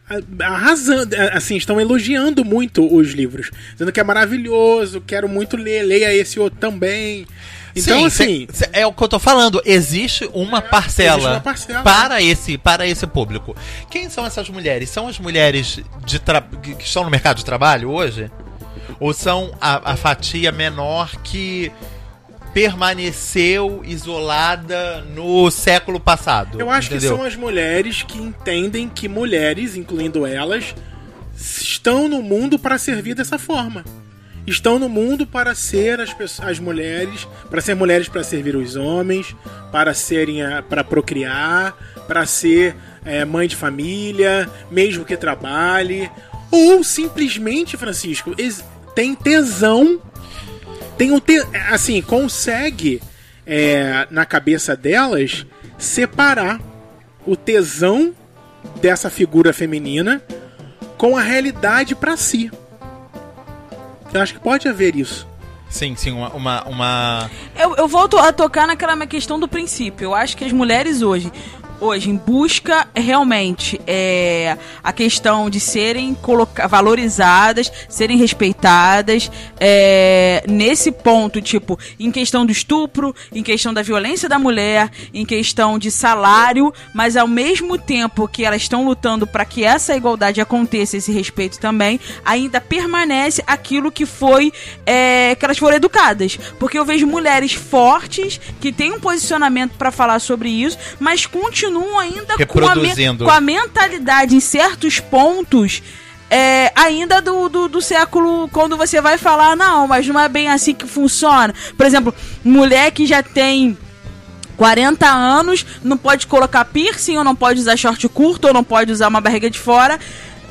a- arrasando, eh, assim, estão elogiando muito os livros. Dizendo que é maravilhoso, quero muito ler, leia esse outro também. Então, Sim, assim, cê- cê- é o que eu tô falando. Existe uma parcela, existe uma parcela. para esse para esse público. Quem são essas mulheres? São as mulheres de que estão no mercado de trabalho hoje? Ou são a, a fatia menor que permaneceu isolada no século passado? eu acho entendeu? que são as mulheres que entendem que mulheres, incluindo elas, estão no mundo para servir dessa forma. Estão no mundo para ser as, pessoas, as mulheres, para ser mulheres para servir os homens, para serem a- para procriar, para ser é, mãe de família, mesmo que trabalhe, ou simplesmente, Francisco, tem tesão, tem um te, assim consegue é, na cabeça delas separar o tesão dessa figura feminina com a realidade para si. Eu acho que pode haver isso. Sim, sim, uma. uma, uma- Eu, eu volto a tocar naquela minha questão do princípio. Eu acho que as mulheres hoje, hoje em busca realmente é, a questão de serem valorizadas, serem respeitadas, é, nesse ponto, tipo, em questão do estupro, em questão da violência da mulher, em questão de salário, mas ao mesmo tempo que elas estão lutando para que essa igualdade aconteça, esse respeito também, ainda permanece aquilo que foi é, que elas foram educadas. Porque eu vejo mulheres fortes que têm um posicionamento para falar sobre isso, mas continuam ainda com a, com a mentalidade em certos pontos. é, ainda do, do, do século, quando você vai falar, não, mas não é bem assim que funciona. Por exemplo, mulher que já tem 40 anos, não pode colocar piercing, ou não pode usar short curto, ou não pode usar uma barriga de fora.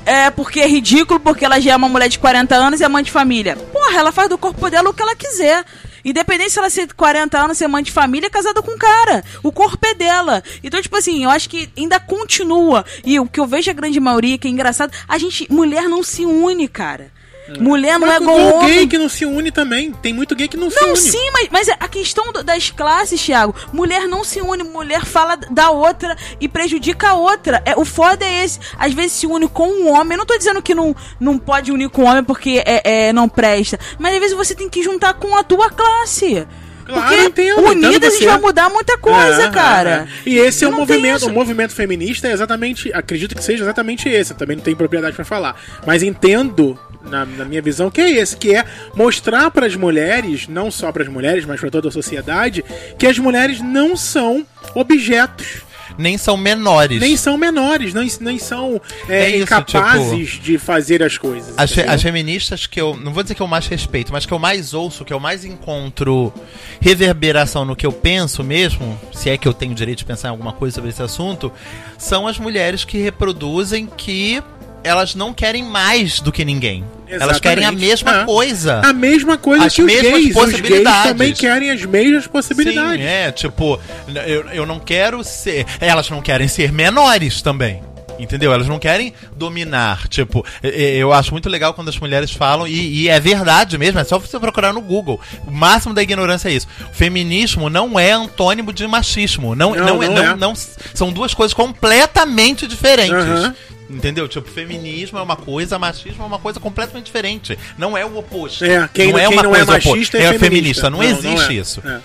É porque é ridículo, porque ela já é uma mulher de 40 anos e é mãe de família. Porra, ela faz do corpo dela o que ela quiser. Independente se ela ser 40 anos, ser mãe de família, casada com um cara. O corpo é dela. Então, tipo assim, eu acho que ainda continua. E o que eu vejo a grande maioria, que é engraçado, a gente, mulher não se une, cara. Mulher não Mas é igual homem. gay que não se une também. Tem muito gay que não, se Não, une. sim, mas, mas a questão das classes, Thiago, mulher não se une, mulher fala da outra e prejudica a outra. É, o foda é esse. Às vezes se une com um homem. Eu não tô dizendo que não, não pode unir com homem porque é, é, não presta. Mas às vezes você tem que juntar com a tua classe. Claro, porque entendo, unidas a gente você. vai mudar muita coisa, É, cara. é, é. E esse é o Não tem movimento, o movimento feminista é exatamente, acredito que seja exatamente esse, eu também não tenho propriedade pra falar, mas entendo na, na minha visão que é esse, que é mostrar para as mulheres, não só para as mulheres, mas para toda a sociedade, que as mulheres não são objetos, Nem são menores. nem são menores, nem, nem são é, É isso, incapazes de fazer as coisas. As, fe- as feministas que eu. Não vou dizer que eu mais respeito, mas que eu mais ouço, que eu mais encontro reverberação no que eu penso mesmo, se é que eu tenho direito de pensar em alguma coisa sobre esse assunto, são as mulheres que reproduzem que elas não querem mais do que ninguém. Elas querem a Exatamente. mesma É. coisa. A mesma coisa As que os mesmas gays. Os gays possibilidades. também querem as mesmas possibilidades. Sim, é, tipo, eu, eu não quero ser. Elas não querem ser menores também. Entendeu? Elas não querem dominar. Tipo, eu acho muito legal quando as mulheres falam, e, e é verdade mesmo, é só você procurar no Google. O máximo da ignorância é isso. Feminismo não é antônimo de machismo. Não, Não, não, é- não é. não- são duas coisas completamente diferentes. Aham. Entendeu? Tipo, feminismo é uma coisa, machismo é uma coisa completamente diferente. Não é o oposto. É, quem não, é quem uma não é oposta. machista é, é feminista. feminista. Não, existe é. isso. É.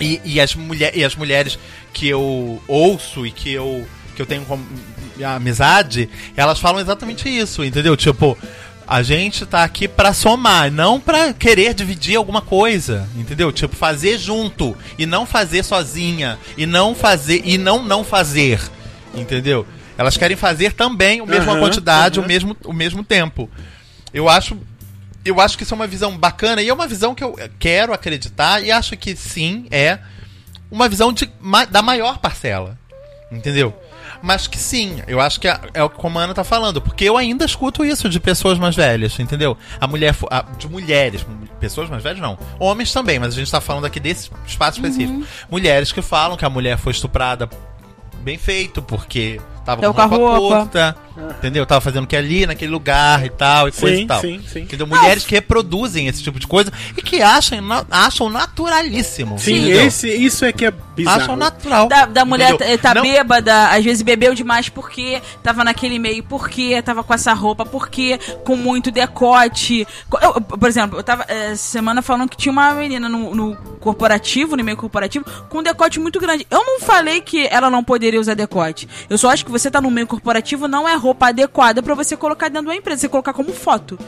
E, e as mulher, e as mulheres que eu ouço e que eu, que eu tenho como amizade, elas falam exatamente isso, entendeu? Tipo, a gente tá aqui pra somar, não pra querer dividir alguma coisa, entendeu? Tipo, fazer junto e não fazer sozinha e não fazer e não não fazer, entendeu? Elas querem fazer também a mesma Aham, quantidade, aham. o mesmo o mesmo tempo. Eu acho eu acho que isso é uma visão bacana e é uma visão que eu quero acreditar e acho que sim, é uma visão de, da maior parcela. Entendeu? Mas que sim, eu acho que é, é o que a Ana tá falando, porque eu ainda escuto isso de pessoas mais velhas, entendeu? A mulher, a- de mulheres, pessoas mais velhas não, homens também, mas a gente tá falando aqui desse espaço específico. Mulheres que falam que a mulher foi estuprada bem feito, porque tava Tava com roupa, roupa. curta, entendeu? Tava fazendo o que ali, naquele lugar e tal, e coisa Sim, e tal. sim, sim. Entendeu? Mulheres que reproduzem esse tipo de coisa e que acham, acham naturalíssimo. Sim, entendeu? esse, isso é que é bizarro. Acham natural. Da, da mulher entendeu? tá, tá Não- bêbada, às vezes bebeu demais porque tava naquele meio, porque tava com essa roupa, porque com muito decote. Co- eu- por exemplo, eu tava essa semana falando que tinha uma menina no, no corporativo, no meio corporativo, com um decote muito grande. Eu não falei que ela não poderia usar decote. Eu só acho que você tá no meio corporativo não é roupa adequada pra você colocar dentro da empresa, você colocar como foto.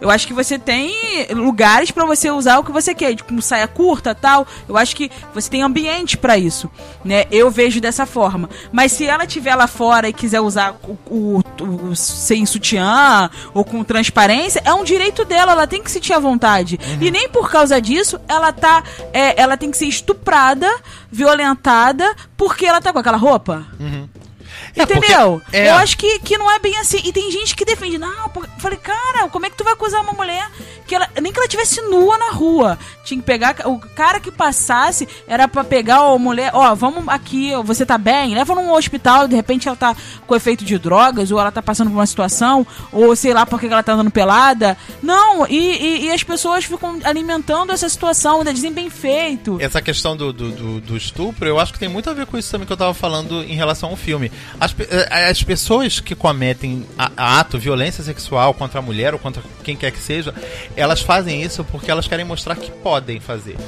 Eu acho que você tem lugares pra você usar o que você quer, tipo, como saia curta tal. Eu acho que você tem ambiente pra isso, né? Eu vejo dessa forma. Mas se ela tiver lá fora e quiser usar o, o, o- sem sutiã ou com transparência, é um direito dela, ela tem que sentir à vontade. E nem por causa disso ela tá, é, ela tem que ser estuprada, violentada porque ela tá com aquela roupa. É, porque- Entendeu? é. Eu acho que, que não é bem assim. E tem gente que defende. Não, falei, cara, como é que tu vai acusar uma mulher que ela. Nem que ela tivesse nua na rua. Tinha que pegar. O cara que passasse era pra pegar a mulher. Ó, vamos aqui, você tá bem? Leva num hospital, de repente ela tá com efeito de drogas, ou ela tá passando por uma situação, ou sei lá porque ela tá andando pelada. Não, e, e, e as pessoas ficam alimentando essa situação, ainda dizem bem feito. Essa questão do, do, do- do estupro, eu acho que tem muito a ver com isso também que eu tava falando em relação ao filme. As, eh, as pessoas que cometem ato, violência sexual contra a mulher ou contra quem quer que seja, elas fazem isso porque elas querem mostrar que podem fazer.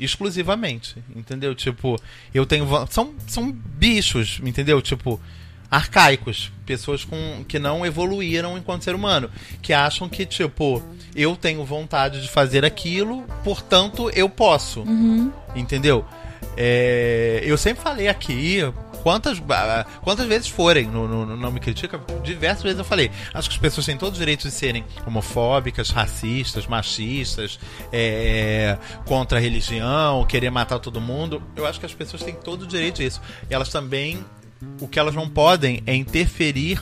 Exclusivamente, entendeu? Tipo, eu tenho. São, são bichos, entendeu? Tipo, arcaicos. Pessoas com, que não evoluíram enquanto ser humano. Que acham que, tipo, eu tenho vontade de fazer aquilo, portanto eu posso. Entendeu? É, eu sempre falei aqui, quantas, ah, quantas vezes forem no, no, Não Me Critica, diversas vezes eu falei. Acho que as pessoas têm todo o direito de serem homofóbicas, racistas, machistas, é, contra a religião, querer matar todo mundo. Eu acho que as pessoas têm todo o direito disso. E elas também. O que elas não podem é interferir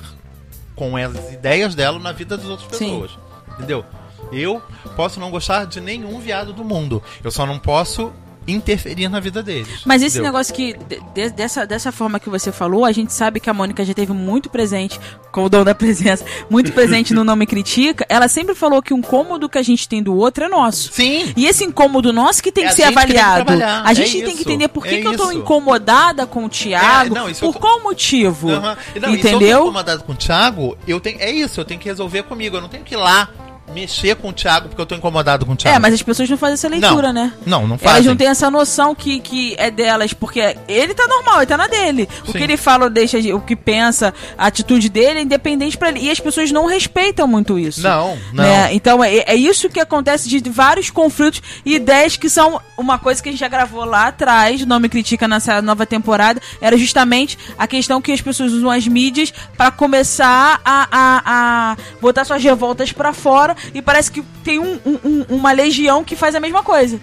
com as ideias dela na vida das outras Sim. pessoas. Entendeu? Eu posso não gostar de nenhum viado do mundo. Eu só não posso interferir na vida deles. Mas esse entendeu? negócio que, de- de- dessa, dessa forma que você falou, a gente sabe que a Mônica já teve muito presente, com o dom da presença, muito *laughs* presente no Não Me Critica. Ela sempre falou que um cômodo que a gente tem do outro é nosso. Sim! E esse incômodo nosso que tem É que ser gente que que avaliado. a é gente tem que isso, entender por que, é que eu tô isso. incomodada com o Thiago. É, não, isso eu por tô- qual motivo? E não, e se eu tô Entendeu? incomodado com o Thiago, eu tenho, é isso, eu tenho que resolver comigo. Eu não tenho que ir lá mexer com o Thiago porque eu tô incomodado com o Thiago. É, mas as pessoas não fazem essa leitura, não, né? Não, não Elas fazem. não têm essa noção que, que é delas, porque ele tá normal, ele tá na dele. O Sim. que ele fala, deixa, de- o que pensa, a atitude dele é independente pra ele. E as pessoas não respeitam muito isso. Não, não. né? Então é, é isso que acontece de vários conflitos e ideias que são uma coisa que a gente já gravou lá atrás, não me critica nessa nova temporada, era justamente a questão que as pessoas usam as mídias pra começar a, a, a botar suas revoltas pra fora e parece que tem um- um- um- uma legião que faz a mesma coisa.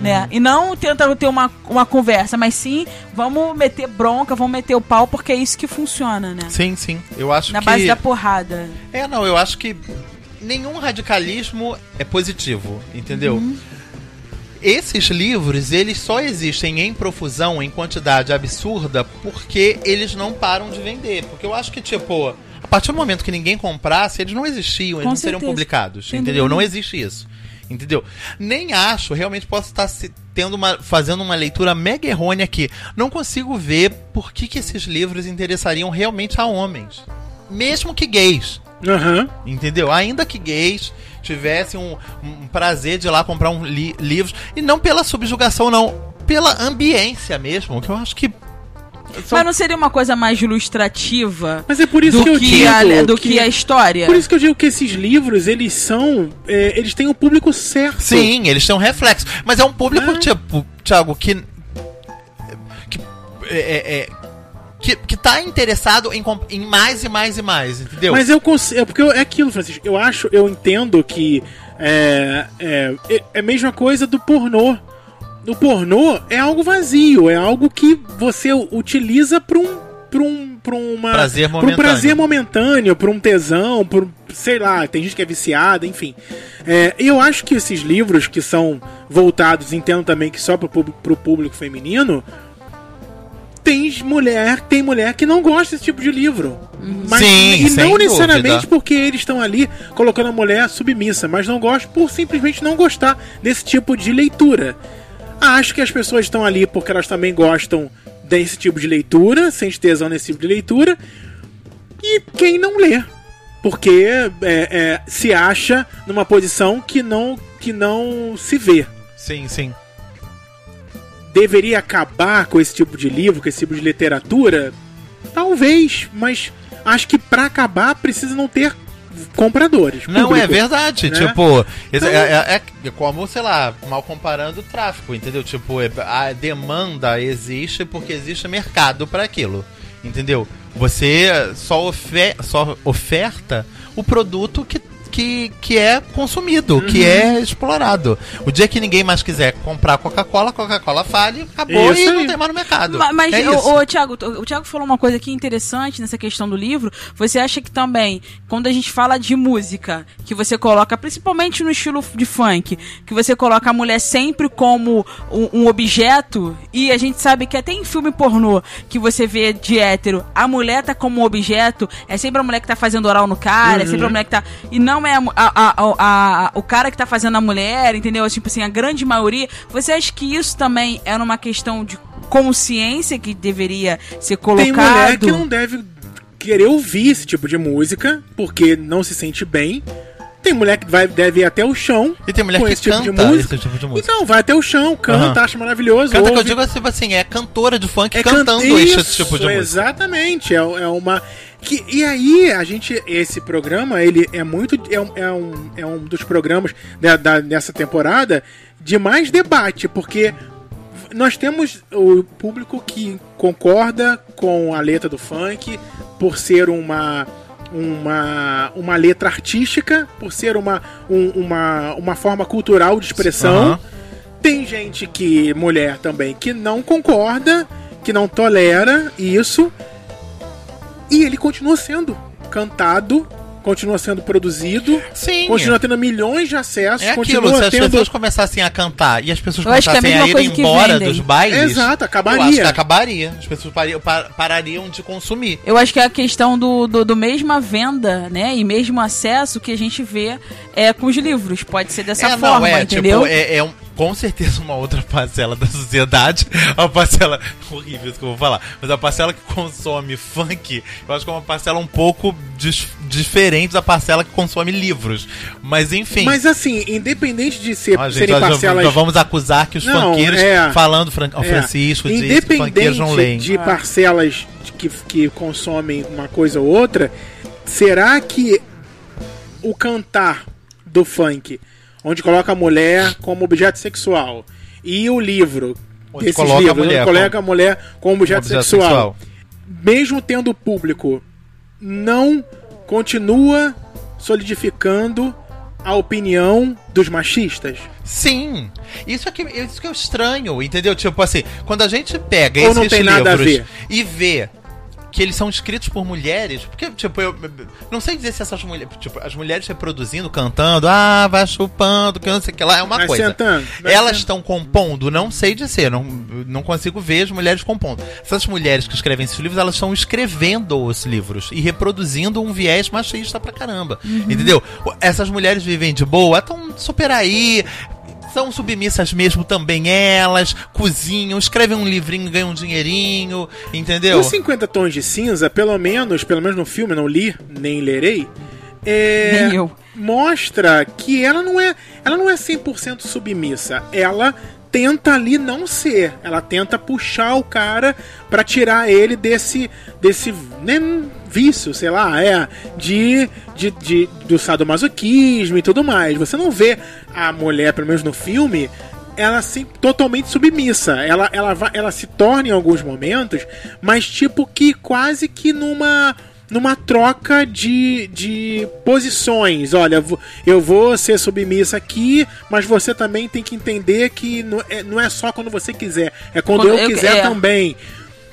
Né? E não tenta ter uma, uma conversa, mas sim vamos meter bronca, vamos meter o pau, porque é isso que funciona, né? Sim, sim. Eu acho Na que. base da porrada. É, não, eu acho que nenhum radicalismo é positivo, entendeu? Uhum. Esses livros, eles só existem em profusão, em quantidade absurda, porque eles não param de vender. Porque eu acho que, tipo, partir do momento que ninguém comprasse, eles não existiam, eles Com não seriam certeza. publicados, Sem entendeu? Não existe isso. Entendeu? Nem acho, realmente posso estar se- tendo uma, fazendo uma leitura mega errônea aqui. Não consigo ver por que, que esses livros interessariam realmente a homens. Mesmo que gays. Aham. Entendeu? Ainda que gays tivessem um, um prazer de ir lá comprar um li livros. E não pela subjugação, não. Pela ambiência mesmo. Que eu acho que. São- Mas não seria uma coisa mais ilustrativa Mas é por isso do, que eu que, digo. a, do que... a história? Por isso que eu digo que esses livros, eles são. é, eles têm o público certo. Sim, eles têm um reflexo. Mas é um público, É. tipo, Thiago, que. que é, é, é, que, que tá interessado em, em mais e mais e mais, entendeu? Mas eu consigo. É porque eu- é aquilo, Francisco. Eu acho, eu entendo que é, é, é- é a mesma coisa do pornô. O pornô é algo vazio, é algo que você utiliza para um. Pra um, pra uma, Prazer pra um momentâneo. prazer momentâneo, pra um tesão, por sei lá, tem gente que é viciada, enfim. É, eu acho que esses livros que são voltados, entendo também que só pro, público- pro público feminino, tem mulher, tem mulher que não gosta desse tipo de livro. Mas, Sim, e sem não necessariamente dúvida. porque eles estão ali colocando a mulher submissa, mas não gosta por simplesmente não gostar desse tipo de leitura. Acho que as pessoas estão ali porque elas também gostam desse tipo de leitura, sente tesão nesse tipo de leitura. E quem não lê, porque é, é, se acha numa posição que não, que não se vê Sim, sim. deveria acabar com esse tipo de livro, com esse tipo de literatura? Talvez, mas acho que pra acabar precisa não ter compradores. Não, público. é verdade. né? Tipo, Então- é, é- é como, sei lá, mal comparando o tráfico, entendeu? Tipo, é- a demanda existe porque existe mercado para aquilo, entendeu? Você só, ofe só oferta o produto que, que, que é consumido, Uhum. que é explorado. O dia que ninguém mais quiser comprar Coca-Cola, Coca-Cola fale, acabou Isso e aí. não tem mais no mercado. Ma- Mas, é o, o, Thiago, o Thiago falou uma coisa aqui interessante nessa questão do livro. Você acha que também, quando a gente fala de música, que você coloca, principalmente no estilo de funk, que você coloca a mulher sempre como um, um objeto, e a gente sabe que até em filme pornô que você vê de hétero, a mulher tá como um objeto, é sempre a mulher que tá fazendo oral no cara, é sempre a mulher que tá. E não é a, a- a- o cara que tá fazendo a mulher, entendeu? Tipo assim, a grande maioria. Você acha que isso também era uma questão de consciência que deveria ser colocado? Tem mulher que não deve querer ouvir esse tipo de música porque não se sente bem. Tem mulher que vai, deve ir até o chão. E tem mulher com que esse tipo de canta música. esse tipo de música. Então, vai até o chão, canta, Aham. acha maravilhoso. Canta que eu ouve. digo tipo assim, é cantora de funk É cantando can- esse Isso, tipo de música. Exatamente, é, é uma. Que, e aí, a gente. Esse programa, ele é muito. É um, é um, é um dos programas da, da- dessa temporada de mais debate, porque nós temos o público que concorda com a letra do funk por ser uma uma, uma letra artística, por ser uma, um- uma, uma forma cultural de expressão. Aham. Tem gente que, mulher também, que não concorda, que não tolera isso. E ele continua sendo cantado, continua sendo produzido, Sim. continua tendo milhões de acessos, É aquilo, continua se as tendo. pessoas começassem a cantar e as pessoas Eu que é a começassem a, ir embora dos bailes. Exato, acabaria. Eu acho que acabaria. As pessoas pariam- pa- parariam de consumir. Eu acho que é a questão do, do, do mesma venda, né? E mesmo acesso que a gente vê é, com os livros. Pode ser dessa é, forma, não, é, entendeu? tipo, é, é um- com certeza uma outra parcela da sociedade. A parcela. Horrível isso que eu vou falar. Mas a parcela que consome funk, eu acho que é uma parcela um pouco dis- diferente da parcela que consome livros. Mas enfim. Mas assim, independente de ser, Ó, gente, serem parcelas. já vamos acusar que os Não, funkeiros, é. falando Fran É, Francisco, diz que funkeiros não Independente leem. de parcelas que, que consomem uma coisa ou outra, será que o cantar do funk, onde coloca a mulher como objeto sexual, e o livro Onde desses coloca a livros, mulher onde coloca a mulher como objeto, objeto sexual, mesmo tendo público, não continua solidificando a opinião dos machistas? Sim, isso é que, isso que é estranho, entendeu? Tipo assim, quando a gente pega Ou esses a livros e vê que eles são escritos por mulheres, porque, tipo, eu não sei dizer se essas mulheres, tipo, as mulheres reproduzindo, cantando, ah, vai chupando, que não sei o que lá, é uma Vai coisa. sentando, Elas estão compondo, não sei dizer, não, não consigo ver as mulheres compondo. Essas mulheres que escrevem esses livros, elas estão escrevendo os livros e reproduzindo um viés machista pra caramba. Entendeu? Essas mulheres vivem de boa, estão super aí. São submissas mesmo também elas, cozinham, escrevem um livrinho, ganham um dinheirinho, entendeu? Os 50 Tons de Cinza, pelo menos, pelo menos no filme, não li, nem lerei, é, Nem eu. mostra que ela não é, ela não é 100% submissa. Ela tenta ali não ser, ela tenta puxar o cara pra tirar ele desse desse né, vício, sei lá, é de, de, de do sadomasoquismo e tudo mais. Você não vê a mulher, pelo menos no filme, ela assim totalmente submissa. Ela, ela, ela se torna em alguns momentos, mas tipo que quase que numa numa troca de, de posições. Olha, eu vou ser submissa aqui, mas você também tem que entender que não é, não é só quando você quiser, é quando, Quando eu, eu- quiser é. também.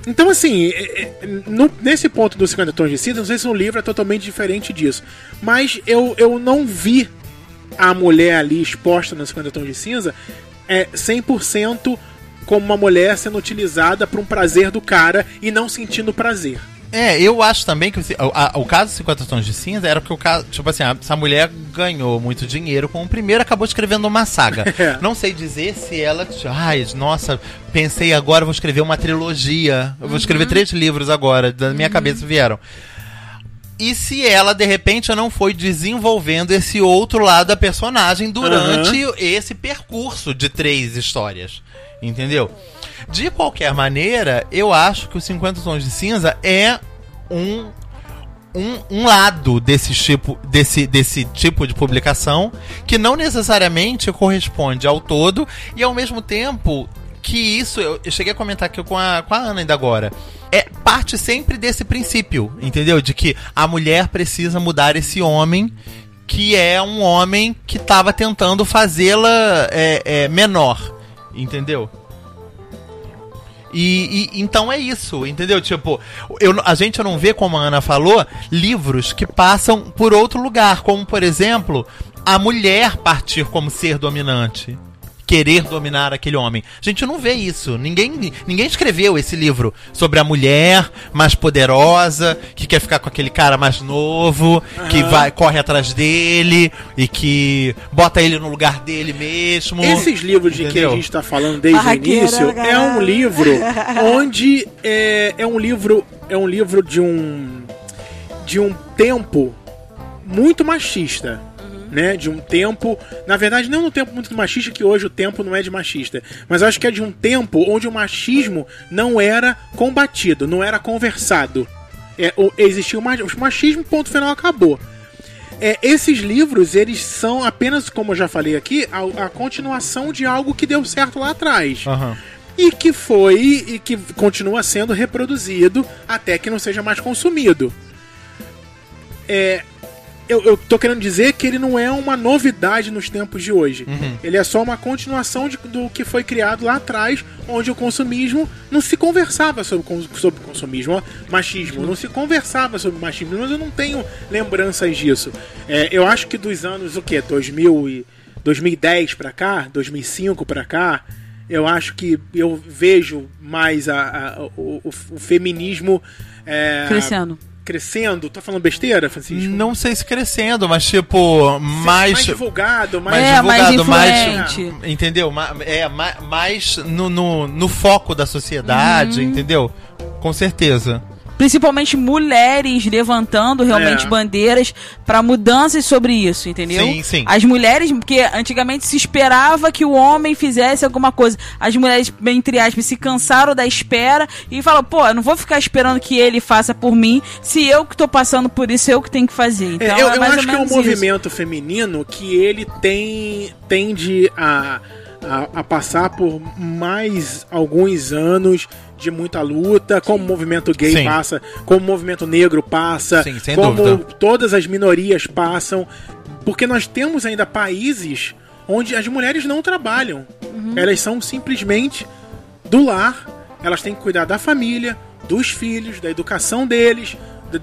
Então, assim, é- é, no- nesse ponto dos 50 tons de cinza, não sei se um livro é totalmente diferente disso, mas eu, eu não vi a mulher ali exposta nos 50 tons de cinza é 100% como uma mulher sendo utilizada para um prazer do cara e não sentindo prazer. É, eu acho também que o, a- o caso 50 Tons de Cinza era porque o caso, tipo assim, a- essa mulher ganhou muito dinheiro com o primeiro acabou escrevendo uma saga. *laughs* É. Não sei dizer se ela. Ai, nossa, pensei agora, vou escrever uma trilogia. Eu vou escrever três livros agora, da minha cabeça vieram. E se ela, de repente, não foi desenvolvendo esse outro lado da personagem durante esse percurso de três histórias. Entendeu? De qualquer maneira, eu acho que o 50 Tons de Cinza é um, um, um lado desse tipo, desse, desse tipo de publicação que não necessariamente corresponde ao todo e ao mesmo tempo que isso, eu, eu cheguei a comentar aqui com a, com a Ana ainda agora, é parte sempre desse princípio, entendeu? De que a mulher precisa mudar esse homem que é um homem que estava tentando fazê-la é, é, menor, entendeu? E, e- então é isso, entendeu? Tipo, eu, a gente não vê, como a Ana falou, livros que passam por outro lugar, como por exemplo, a mulher partir como ser dominante. Querer dominar aquele homem. A gente não vê isso. Ninguém, ninguém escreveu esse livro sobre a mulher mais poderosa, que quer ficar com aquele cara mais novo, que vai corre atrás dele e que bota ele no lugar dele mesmo. Esses livros de que a gente está falando desde Barraqueira, o início é um livro *laughs* onde é, é um livro é um livro de um de um tempo muito machista. Né, de um tempo, na verdade, não um tempo muito machista, que hoje o tempo não é de machista, mas acho que é de um tempo onde o machismo não era combatido, não era conversado. É, existia o ma- o machismo, ponto final, acabou. É, esses livros, eles são apenas, como eu já falei aqui, a, a continuação de algo que deu certo lá atrás. Aham. e que foi e que continua sendo reproduzido até que não seja mais consumido. É, eu, eu tô querendo dizer que ele não é uma novidade nos tempos de hoje. Uhum. Ele é só uma continuação de- do que foi criado lá atrás, onde o consumismo não se conversava sobre, sobre consumismo, ó, machismo, não se conversava sobre machismo, mas eu não tenho lembranças disso. É, eu acho que dos anos, o quê? 2000 e, 2010 pra cá, 2005 pra cá, eu acho que eu vejo mais a, a- o, o- o feminismo é, Crescendo. Crescendo. Tô falando besteira, Francisco? Não sei se crescendo, mas tipo, mais. mais divulgado, mais, mais É, mais divulgado, mais, influente. entendeu? É, ma- mais no, no, no foco da sociedade, Uhum. entendeu? Com certeza. Principalmente mulheres levantando realmente É. bandeiras pra mudanças sobre isso, entendeu? Sim, sim. As mulheres, porque antigamente se esperava que o homem fizesse alguma coisa. As mulheres, entre aspas, se cansaram da espera e falaram, pô, eu não vou ficar esperando que ele faça por mim, se eu que tô passando por isso, eu que tenho que fazer. Então, É, eu é eu acho que é um isso. movimento feminino que ele tem tende a, a, a passar por mais alguns anos de muita luta, como o movimento gay Sim. passa, como o movimento negro passa, Sim, sem como dúvida. todas as minorias passam, porque nós temos ainda países onde as mulheres não trabalham. Elas são simplesmente do lar, elas têm que cuidar da família, dos filhos, da educação deles,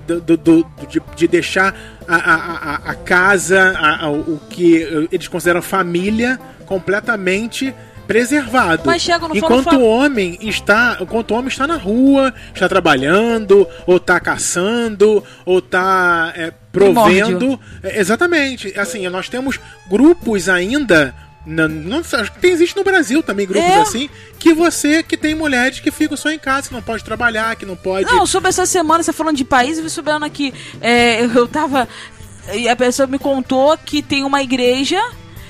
do, do- do- de, de deixar a, a, a- a casa, a- a- o que eles consideram família, completamente preservado. Mas, Thiago, não enquanto o homem está, enquanto o homem está na rua, está trabalhando, ou está caçando, ou está é, provendo. É, exatamente. Assim, nós temos grupos ainda. Não, não, acho que tem, existe no Brasil também grupos É. assim que você que tem mulheres que ficam só em casa, que não pode trabalhar, que não pode. Não, sobre essa semana, você falando de país, eu vi sabendo aqui. é, eu tava. E a pessoa me contou que tem uma igreja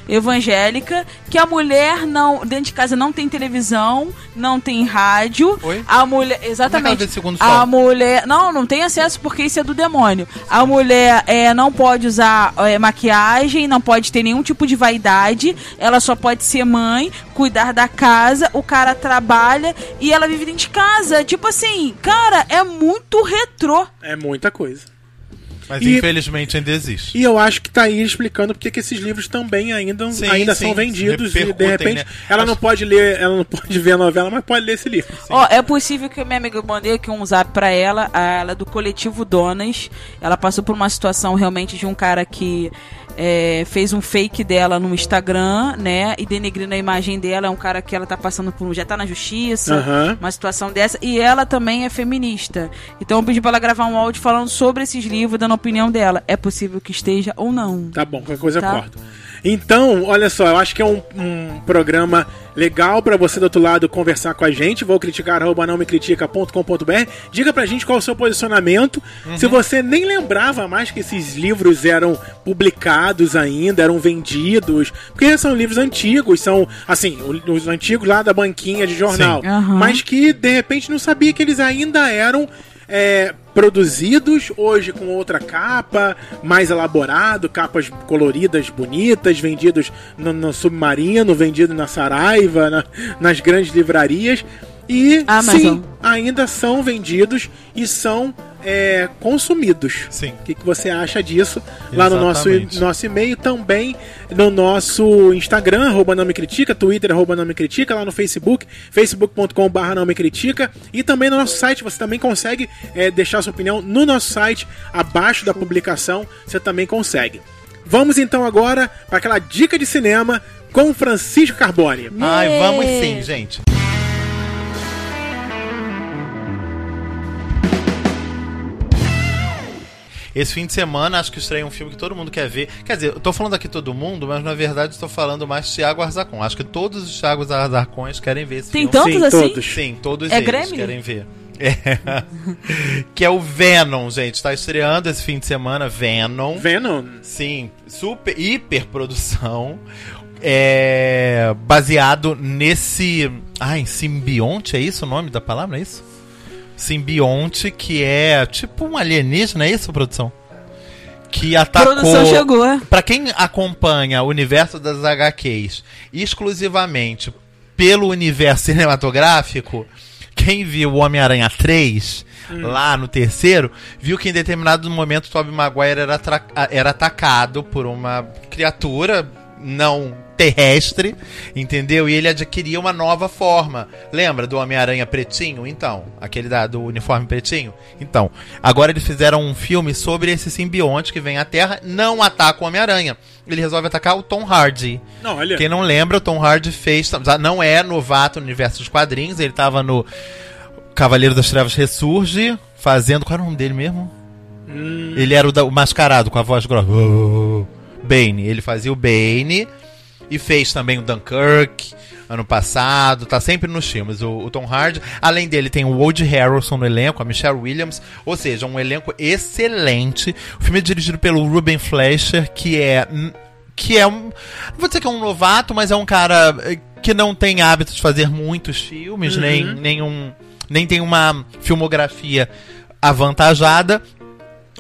evangélica que a mulher não dentro de casa não tem televisão, não tem rádio. Oi? A mulher Como é exatamente. segundo a sol? mulher não, não tem acesso porque isso é do demônio. A mulher é, não pode usar é, maquiagem, não pode ter nenhum tipo de vaidade. Ela só pode ser mãe, cuidar da casa. O cara trabalha e ela vive dentro de casa. Tipo assim, cara, é muito retrô. É muita coisa. Mas E- infelizmente ainda existe. E eu acho que tá aí explicando porque que esses livros também ainda, Sim, ainda sim, são vendidos e de repente né? ela Acho- não pode ler, ela não *laughs* pode ver a novela, mas pode ler esse livro. Ó, é possível que minha amiga eu mandei aqui um zap pra ela, a- ela é do coletivo Donas. Ela passou por uma situação realmente de um cara que é, fez um fake dela no Instagram, né? E denegrindo a imagem dela. É um cara que ela tá passando por. já tá na justiça, Aham. uma situação dessa. E ela também é feminista. Então eu pedi pra ela gravar um áudio falando sobre esses livros, dando a opinião dela. É possível que esteja ou não. Tá bom, qualquer coisa Tá. eu corto. Então, olha só, eu acho que é um, um programa legal pra você do outro lado conversar com a gente. Vou criticar arroba não me critica.com.br. Diga pra gente qual é o seu posicionamento. Se você nem lembrava mais que esses livros eram publicados ainda, eram vendidos. Porque são livros antigos, são, assim, os antigos lá da banquinha de jornal. Aham. Mas que de repente não sabia que eles ainda eram é, produzidos hoje com outra capa, mais elaborado, capas coloridas, bonitas, vendidos no, no submarino, vendido na Saraiva, na- nas grandes livrarias. E Amazon. sim, ainda são vendidos e são é, consumidos. Sim. O que, que você acha disso? Lá no nosso, Exatamente. nosso e-mail, também no nosso Instagram, arroba não me critica, Twitter, arroba não me critica, lá no Facebook, facebook.com.br não me critica, e também no nosso site, você também consegue é, deixar sua opinião no nosso site, abaixo da publicação, você também consegue. Vamos então agora para aquela dica de cinema com Francisco Carbone. Ai, vamos sim, gente. Esse fim de semana, acho que estreia um filme que todo mundo quer ver. Quer dizer, eu tô falando aqui todo mundo, mas na verdade estou falando mais Thiago Arzacon. Acho que todos os Thiagos Arzacões querem ver esse Tem filme. tantos Sim, assim? todos. Sim, todos É eles Grêmio? querem ver. É. *laughs* que é o Venom, gente. Tá estreando esse fim de semana, Venom. Venom. Sim, super, hiper produção. É, baseado nesse. Ai, simbionte, é isso o nome da palavra? É isso? Simbionte, que é tipo um alienígena, é isso, produção? Que atacou. Produção chegou. Pra quem acompanha o universo das HQs exclusivamente pelo universo cinematográfico, quem viu o Homem-Aranha 3, lá no terceiro, viu que em determinado momento o Tobey Maguire era, era atacado por uma criatura não terrestre, entendeu? E ele adquiria uma nova forma. Lembra do Homem-Aranha pretinho? Então, aquele da, do uniforme pretinho? Então, agora eles fizeram um filme sobre esse simbionte que vem à Terra, não ataca o Homem-Aranha. Ele resolve atacar o Tom Hardy. Não, olha. Quem não lembra, o Tom Hardy fez. Não é novato no universo dos quadrinhos, ele tava no Cavaleiro das Trevas Ressurge, fazendo. Qual era o nome dele mesmo? Hum, Ele era o, da- o mascarado com a voz grossa. Bane. Ele fazia o Bane e fez também o Dunkirk ano passado. Tá sempre nos filmes. O, o Tom Hardy. Além dele, tem o Woody Harrelson no elenco, a Michelle Williams. Ou seja, um elenco excelente. O filme é dirigido pelo Ruben Fleischer, que é. Que é um. Não vou dizer que é um novato, mas é um cara eh, que não tem hábito de fazer muitos filmes, nem, nem, um, nem tem uma filmografia avantajada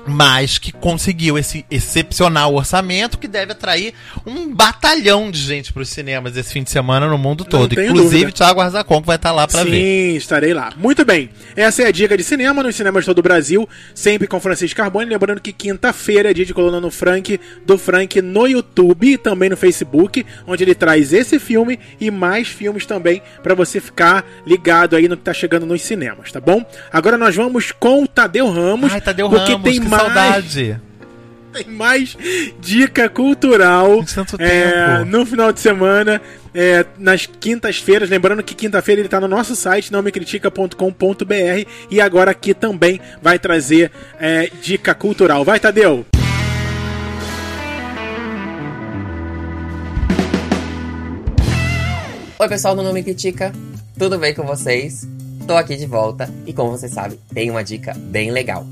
mas que conseguiu esse excepcional orçamento que deve atrair um batalhão de gente para os cinemas esse fim de semana no mundo todo. Inclusive, dúvida. Thiago Arzacon que vai estar lá para Sim, ver. estarei lá. Muito bem. Essa é a dica de cinema nos cinemas de todo o Brasil, sempre com Francisco Carbone. Lembrando que quinta-feira é dia de coluna no Frank, do Frank no YouTube e também no Facebook, onde ele traz esse filme e mais filmes também para você ficar ligado aí no que tá chegando nos cinemas, tá bom? Agora nós vamos com o Tadeu Ramos, Ai, Tadeu porque Ramos, tem mais saudade. tem mais dica cultural é, no final de semana, é, nas quintas-feiras. Lembrando que quinta-feira ele está no nosso site, nãomecritica.com.br. E agora aqui também vai trazer é, dica cultural. Vai, Tadeu! Oi pessoal do Não Me Critica, tudo bem com vocês? Tô aqui de volta e como vocês sabem, tem uma dica bem legal.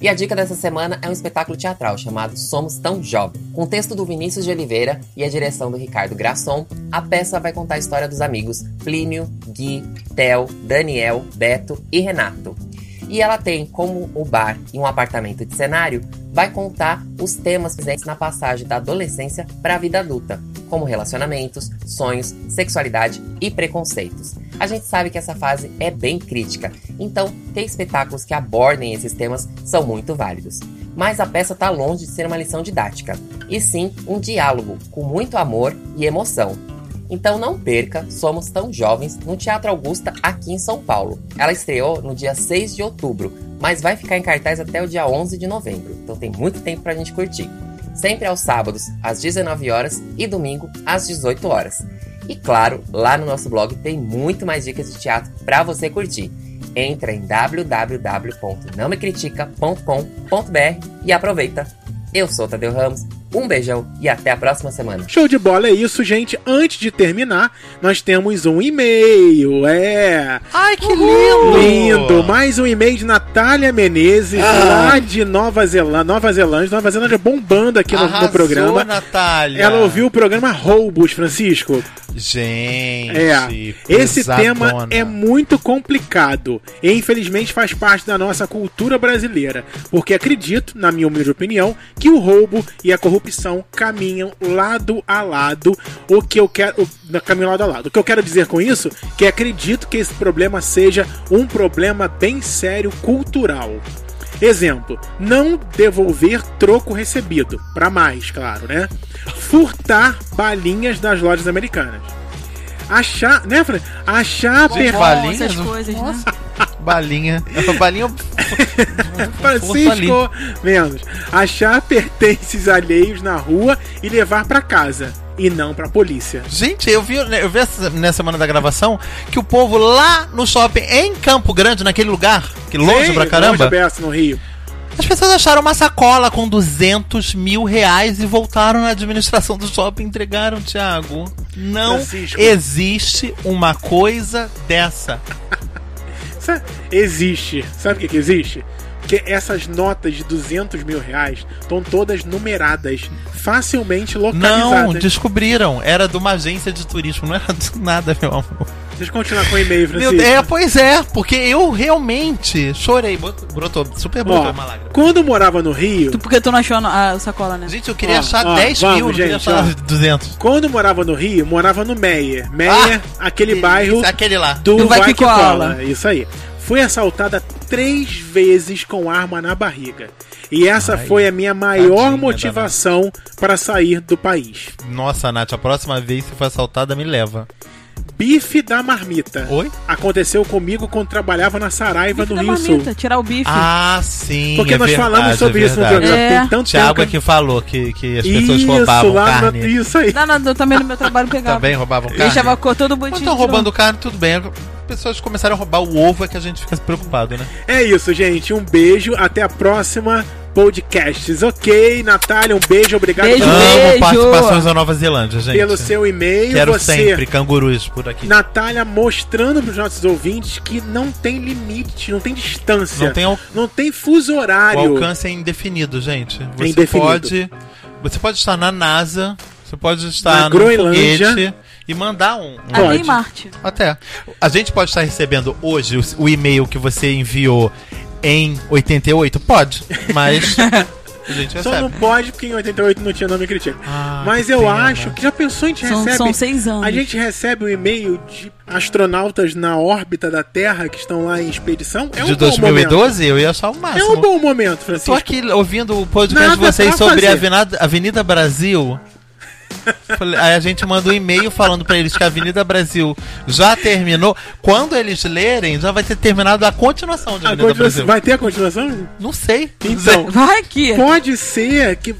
E a dica dessa semana é um espetáculo teatral chamado Somos Tão Jovem. Com texto do Vinícius de Oliveira e a direção do Ricardo Grasson, a peça vai contar a história dos amigos Plínio, Gui, Theo, Daniel, Beto e Renato. E ela tem como o bar e um apartamento de cenário, vai contar os temas presentes na passagem da adolescência para a vida adulta, como relacionamentos, sonhos, sexualidade e preconceitos. A gente sabe que essa fase é bem crítica, então ter espetáculos que abordem esses temas são muito válidos. Mas a peça está longe de ser uma lição didática, e sim um diálogo com muito amor e emoção. Então não perca Somos Tão Jovens no Teatro Augusta aqui em São Paulo. Ela estreou no dia 6 de outubro, mas vai ficar em cartaz até o dia 11 de novembro, então tem muito tempo pra gente curtir. Sempre aos sábados, às 19 horas e domingo, às 18 horas. E claro, lá no nosso blog tem muito mais dicas de teatro pra você curtir. Entra em www.nãomecritica.com.br e aproveita. Eu sou Tadeu Ramos, um beijão e até a próxima semana. Show de bola, é isso, gente. Antes de terminar, nós temos um e-mail. É. Ai, que lindo! Lindo! Mais um e-mail de Natália Menezes, lá de Nova Zelândia. Nova Zelândia, Nova Zelândia bombando aqui no, no Arrasou, programa. Natália. Ela ouviu o programa Roubos, Francisco. Gente, É, esse pesadona. tema é muito complicado e infelizmente faz parte da nossa cultura brasileira, porque acredito, na minha humilde opinião, que o roubo e a corrupção caminham lado a lado. O que eu quero, caminham lado a lado. O que eu quero dizer com isso, que acredito que esse problema seja um problema bem sério cultural. Exemplo, não devolver troco recebido, para mais, claro, né? Furtar balinhas das lojas americanas. Achar, né, Fran? Achar per... balinha, essas não- coisas, né? Balinha. *laughs* Balinha. *laughs* Francisco menos. Achar pertences alheios na rua e levar pra casa e não pra polícia. Gente, eu vi, eu vi essa, nessa semana da gravação que o povo lá no shopping, em Campo Grande, naquele lugar, que longe Sim, pra caramba, longe beça no Rio. As pessoas acharam uma sacola com 200 mil reais e voltaram na administração do shopping e entregaram, Thiago. Não Francisco. existe uma coisa dessa. Sa- Existe. Sabe o que, que existe? Porque essas notas de 200 mil reais estão todas numeradas, facilmente Não, localizadas. descobriram. Era de uma agência de turismo, não era do nada, meu amor. Deixa eu continuar com o e-mail, Meu Francisco. Deus, é, pois é, porque eu realmente chorei. Brotou, super brotou Ó, uma lágrima. quando eu morava no Rio, Tu- Porque tu não achou a sacola, né? Gente, eu queria Ó, achar ó, 10 vamos, mil, não queria gente, achar ó. 200. quando eu morava no Rio, morava no Meyer. Meyer, aquele bairro Isso, aquele lá. do, Do Vai, cola. Isso aí. Fui assaltada três vezes com arma na barriga. E essa Ai, foi a minha maior tadinha motivação para sair do país. Nossa, Nath, a próxima vez que for assaltada, me leva. Bife da marmita. Oi? Aconteceu comigo quando trabalhava na Saraiva Bife no da Rio marmita, Sul. tirar o bife. Ah, sim. Porque é nós verdade, falamos sobre é isso no programa. É. Tem tanto Thiago é tempo que falou que, que as pessoas Isso, roubavam lá carne. No... Isso aí. Não, não, eu também no meu trabalho pegava. Também roubavam carne. Deixava cor todo Quando bonitinho. estão roubando carne, tudo bem. As pessoas começaram a roubar o ovo, é que a gente fica preocupado, né? É isso, gente. Um beijo. Até a próxima podcasts. Ok, Natália, um beijo. Obrigado Beijo. Amo participações da Nova Zelândia, gente. pelo seu e-mail. Quero Você, sempre cangurus por aqui. Natália, mostrando para os nossos ouvintes que não tem limite, não tem distância, Não tem al- não tem fuso O horário. alcance é indefinido, gente. Você indefinido. pode. Você pode estar na NASA, você pode estar Na no Groenlândia. foguete e mandar um. um- Até Marte. Até. A gente pode estar recebendo hoje o, o e-mail que você enviou em 88? Pode, mas *laughs* a gente Só não pode porque em 88 não tinha nome critica. Ah, Mas eu pena. acho que já pensou a gente São, recebe são seis anos. A gente recebe um e-mail de astronautas na órbita da Terra que estão lá em expedição. É um De bom momento. 2012 eu ia achar o É máximo. um bom momento, Tô Francisco. aqui ouvindo o podcast de Nada vocês pra sobre a Avenida, Avenida Brasil. Falei- Aí a gente manda um e-mail falando pra eles que a Avenida Brasil já terminou. Quando eles lerem, já vai ter terminado a continuação de A Avenida continuação- Brasil. Vai ter a continuação? Não sei. Então, Vai que. pode ser que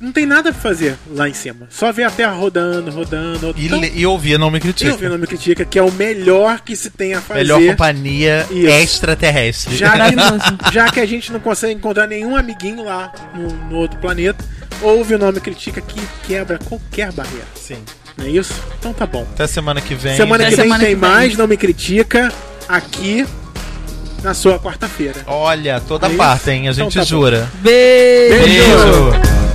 não tem nada pra fazer lá em cima. Só ver a Terra rodando, rodando. E, Então, e ouvir, não me critica. eu vi, não me critica, que é o melhor que se tem a fazer. Melhor companhia Isso. extraterrestre. Já que, *laughs* já que a gente não consegue encontrar nenhum amiguinho lá no, no outro planeta, ouve o nome Critica que quebra qualquer barreira. Sim. Não é isso? Então tá bom. Até semana que vem. semana Até que vem semana tem que vem. mais Não Me Critica aqui na sua quarta-feira. Olha, toda É parte, hein? A Então gente tá bom. jura. Beijo. Beijo.